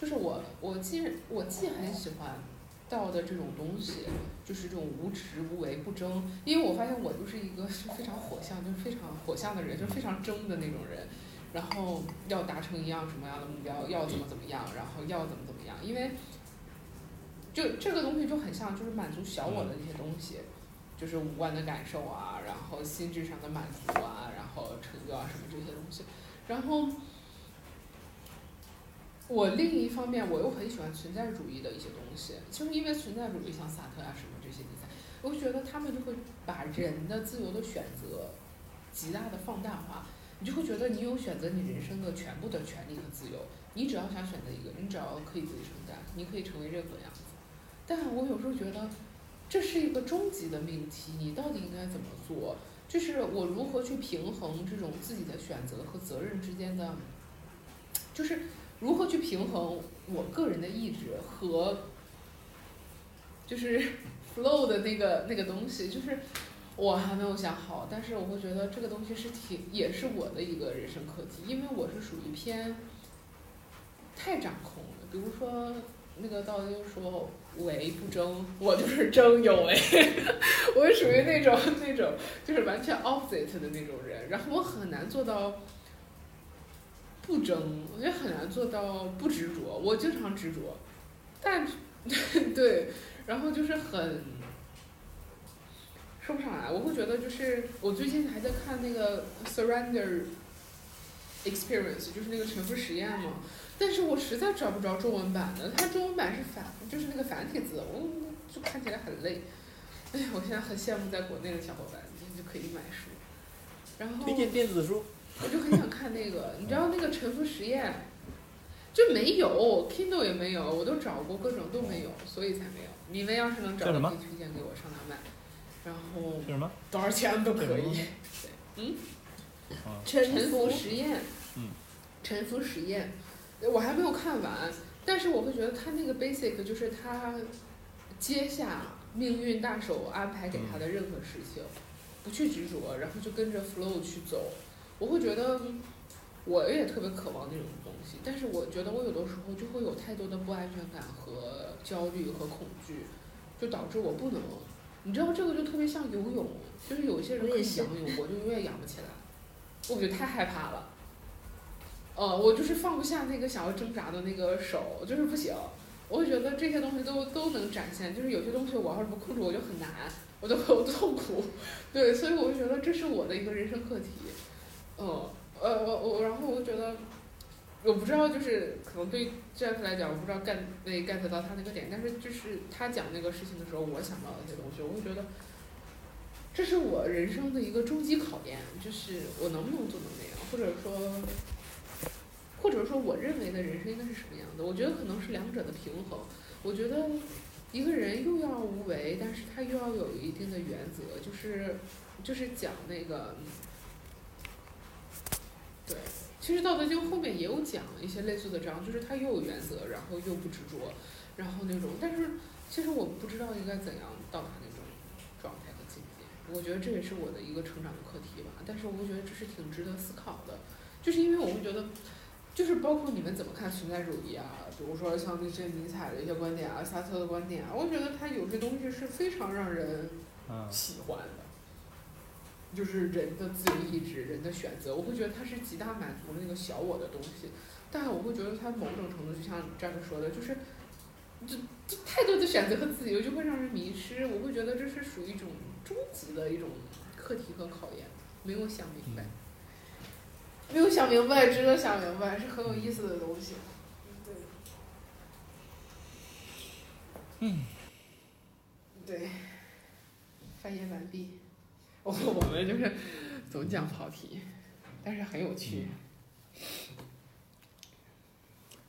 就是我我既我既很喜欢。道的这种东西，就是这种无执无为不争。因为我发现我就是一个非常火象，就是非常火象的人，就是非常争的那种人。然后要达成一样什么样的目标，要怎么怎么样，然后要怎么怎么样。因为就这个东西就很像，就是满足小我的那些东西，就是五官的感受啊，然后心智上的满足啊，然后成就啊什么这些东西，然后。我另一方面，我又很喜欢存在主义的一些东西，就是因为存在主义，像萨特啊什么这些题材，我觉得他们就会把人的自由的选择极大的放大化，你就会觉得你有选择你人生的全部的权利和自由，你只要想选择一个，你只要可以自己承担，你可以成为任何样子。但我有时候觉得，这是一个终极的命题，你到底应该怎么做？就是我如何去平衡这种自己的选择和责任之间的，就是。如何去平衡我个人的意志和，就是 *laughs* flow 的那个那个东西，就是我还没有想好，但是我会觉得这个东西是挺也是我的一个人生课题，因为我是属于偏太掌控了。比如说那个道经说为不争，我就是争有为，*laughs* 我是属于那种那种就是完全 opposite 的那种人，然后我很难做到。不争，我觉得很难做到不执着。我经常执着，但 *laughs* 对，然后就是很说不上来。我会觉得就是我最近还在看那个 Surrender Experience，就是那个沉浮实验嘛。但是我实在找不着中文版的，它中文版是繁，就是那个繁体字，我就看起来很累。哎呀，我现在很羡慕在国内的小伙伴，就可以买书。然后推荐电子书。我就很想看那个，你知道那个沉浮实验，就没有，Kindle 也没有，我都找过各种都没有，所以才没有。你们要是能找到，可以推荐给我上哪买？然后什么？多少钱都可以。对，嗯。沉浮实验。嗯。沉浮实验，我还没有看完，但是我会觉得他那个 basic 就是他接下命运大手安排给他的任何事情，不去执着，然后就跟着 flow 去走。我会觉得，我也特别渴望那种东西，但是我觉得我有的时候就会有太多的不安全感和焦虑和恐惧，就导致我不能。你知道这个就特别像游泳，就是有些人可以仰泳，我就永远仰不起来，我觉得太害怕了。呃，我就是放不下那个想要挣扎的那个手，就是不行。我会觉得这些东西都都能展现，就是有些东西我要是不控制，我就很难，我就很 *laughs* 痛苦。*laughs* 对，所以我就觉得这是我的一个人生课题。嗯，呃，我我然后我就觉得，我不知道，就是可能对 Jeff 来讲，我不知道 get 没 get 到他那个点，但是就是他讲那个事情的时候，我想到的一些东西，我会觉得，这是我人生的一个终极考验，就是我能不能做到那样，或者说。或者说，我认为的人生应该是什么样的？我觉得可能是两者的平衡。我觉得一个人又要无为，但是他又要有一定的原则，就是就是讲那个，对，其实《道德经》后面也有讲一些类似的章，就是他又有原则，然后又不执着，然后那种。但是其实我不知道应该怎样到达那种状态和境界。我觉得这也是我的一个成长的课题吧。但是我会觉得这是挺值得思考的，就是因为我会觉得。就是包括你们怎么看存在主义啊？比如说像那些尼采的一些观点啊，萨特的观点啊，我觉得他有些东西是非常让人喜欢的。就是人的自由意志，人的选择，我会觉得它是极大满足那个小我的东西。但我会觉得它某种程度就像这样说的，就是这这太多的选择和自由就会让人迷失。我会觉得这是属于一种终极的一种课题和考验，没有想明白。没有想明白，值得想明白，是很有意思的东西。对。嗯。对。发言完毕。我 *laughs* 我们就是总讲跑题，但是很有趣。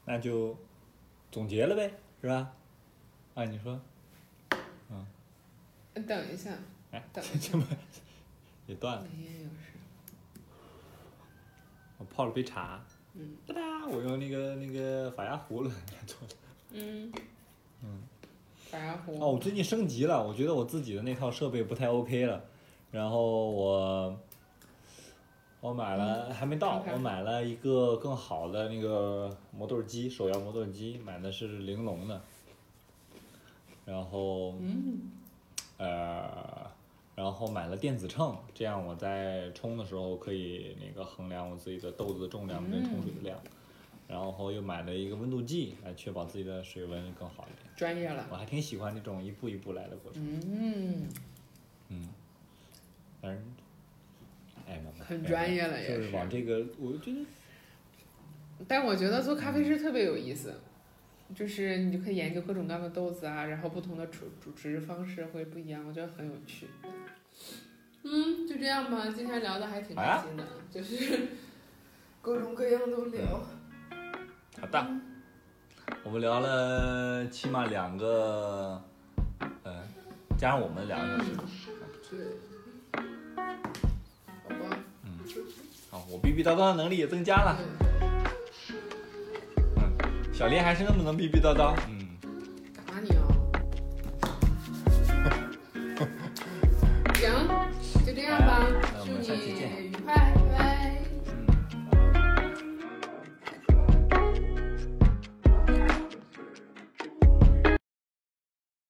那就总结了呗，是吧？啊，你说。嗯。等一下。哎，等这么也断了。我泡了杯茶，哒哒，我用那个那个法压壶了做的。*laughs* 嗯。嗯。法压壶。哦，我最近升级了，我觉得我自己的那套设备不太 OK 了，然后我我买了还没到，我买了一个更好的那个磨豆机，手摇磨豆机，买的是玲珑的，然后，呃。然后买了电子秤，这样我在冲的时候可以那个衡量我自己的豆子的重量跟冲水的量。然后又买了一个温度计，来确保自己的水温更好一点。专业了。我还挺喜欢那种一步一步来的过程。嗯。嗯。反正，哎，很专业了，也是。就是往这个，我觉得。但我觉得做咖啡师特别有意思，就是你就可以研究各种各样的豆子啊，然后不同的煮煮制方式会不一样，我觉得很有趣。嗯，就这样吧。今天聊的还挺开心的，就是 *laughs* 各种各样都聊。好的，我们聊了起码两个，嗯，加上我们两个小时。对。好好，我逼逼叨叨的能力也增加了。嗯。小林还是那么能逼逼叨叨。嗯。干嘛你啊？*laughs* 行。就这样吧，祝你愉快。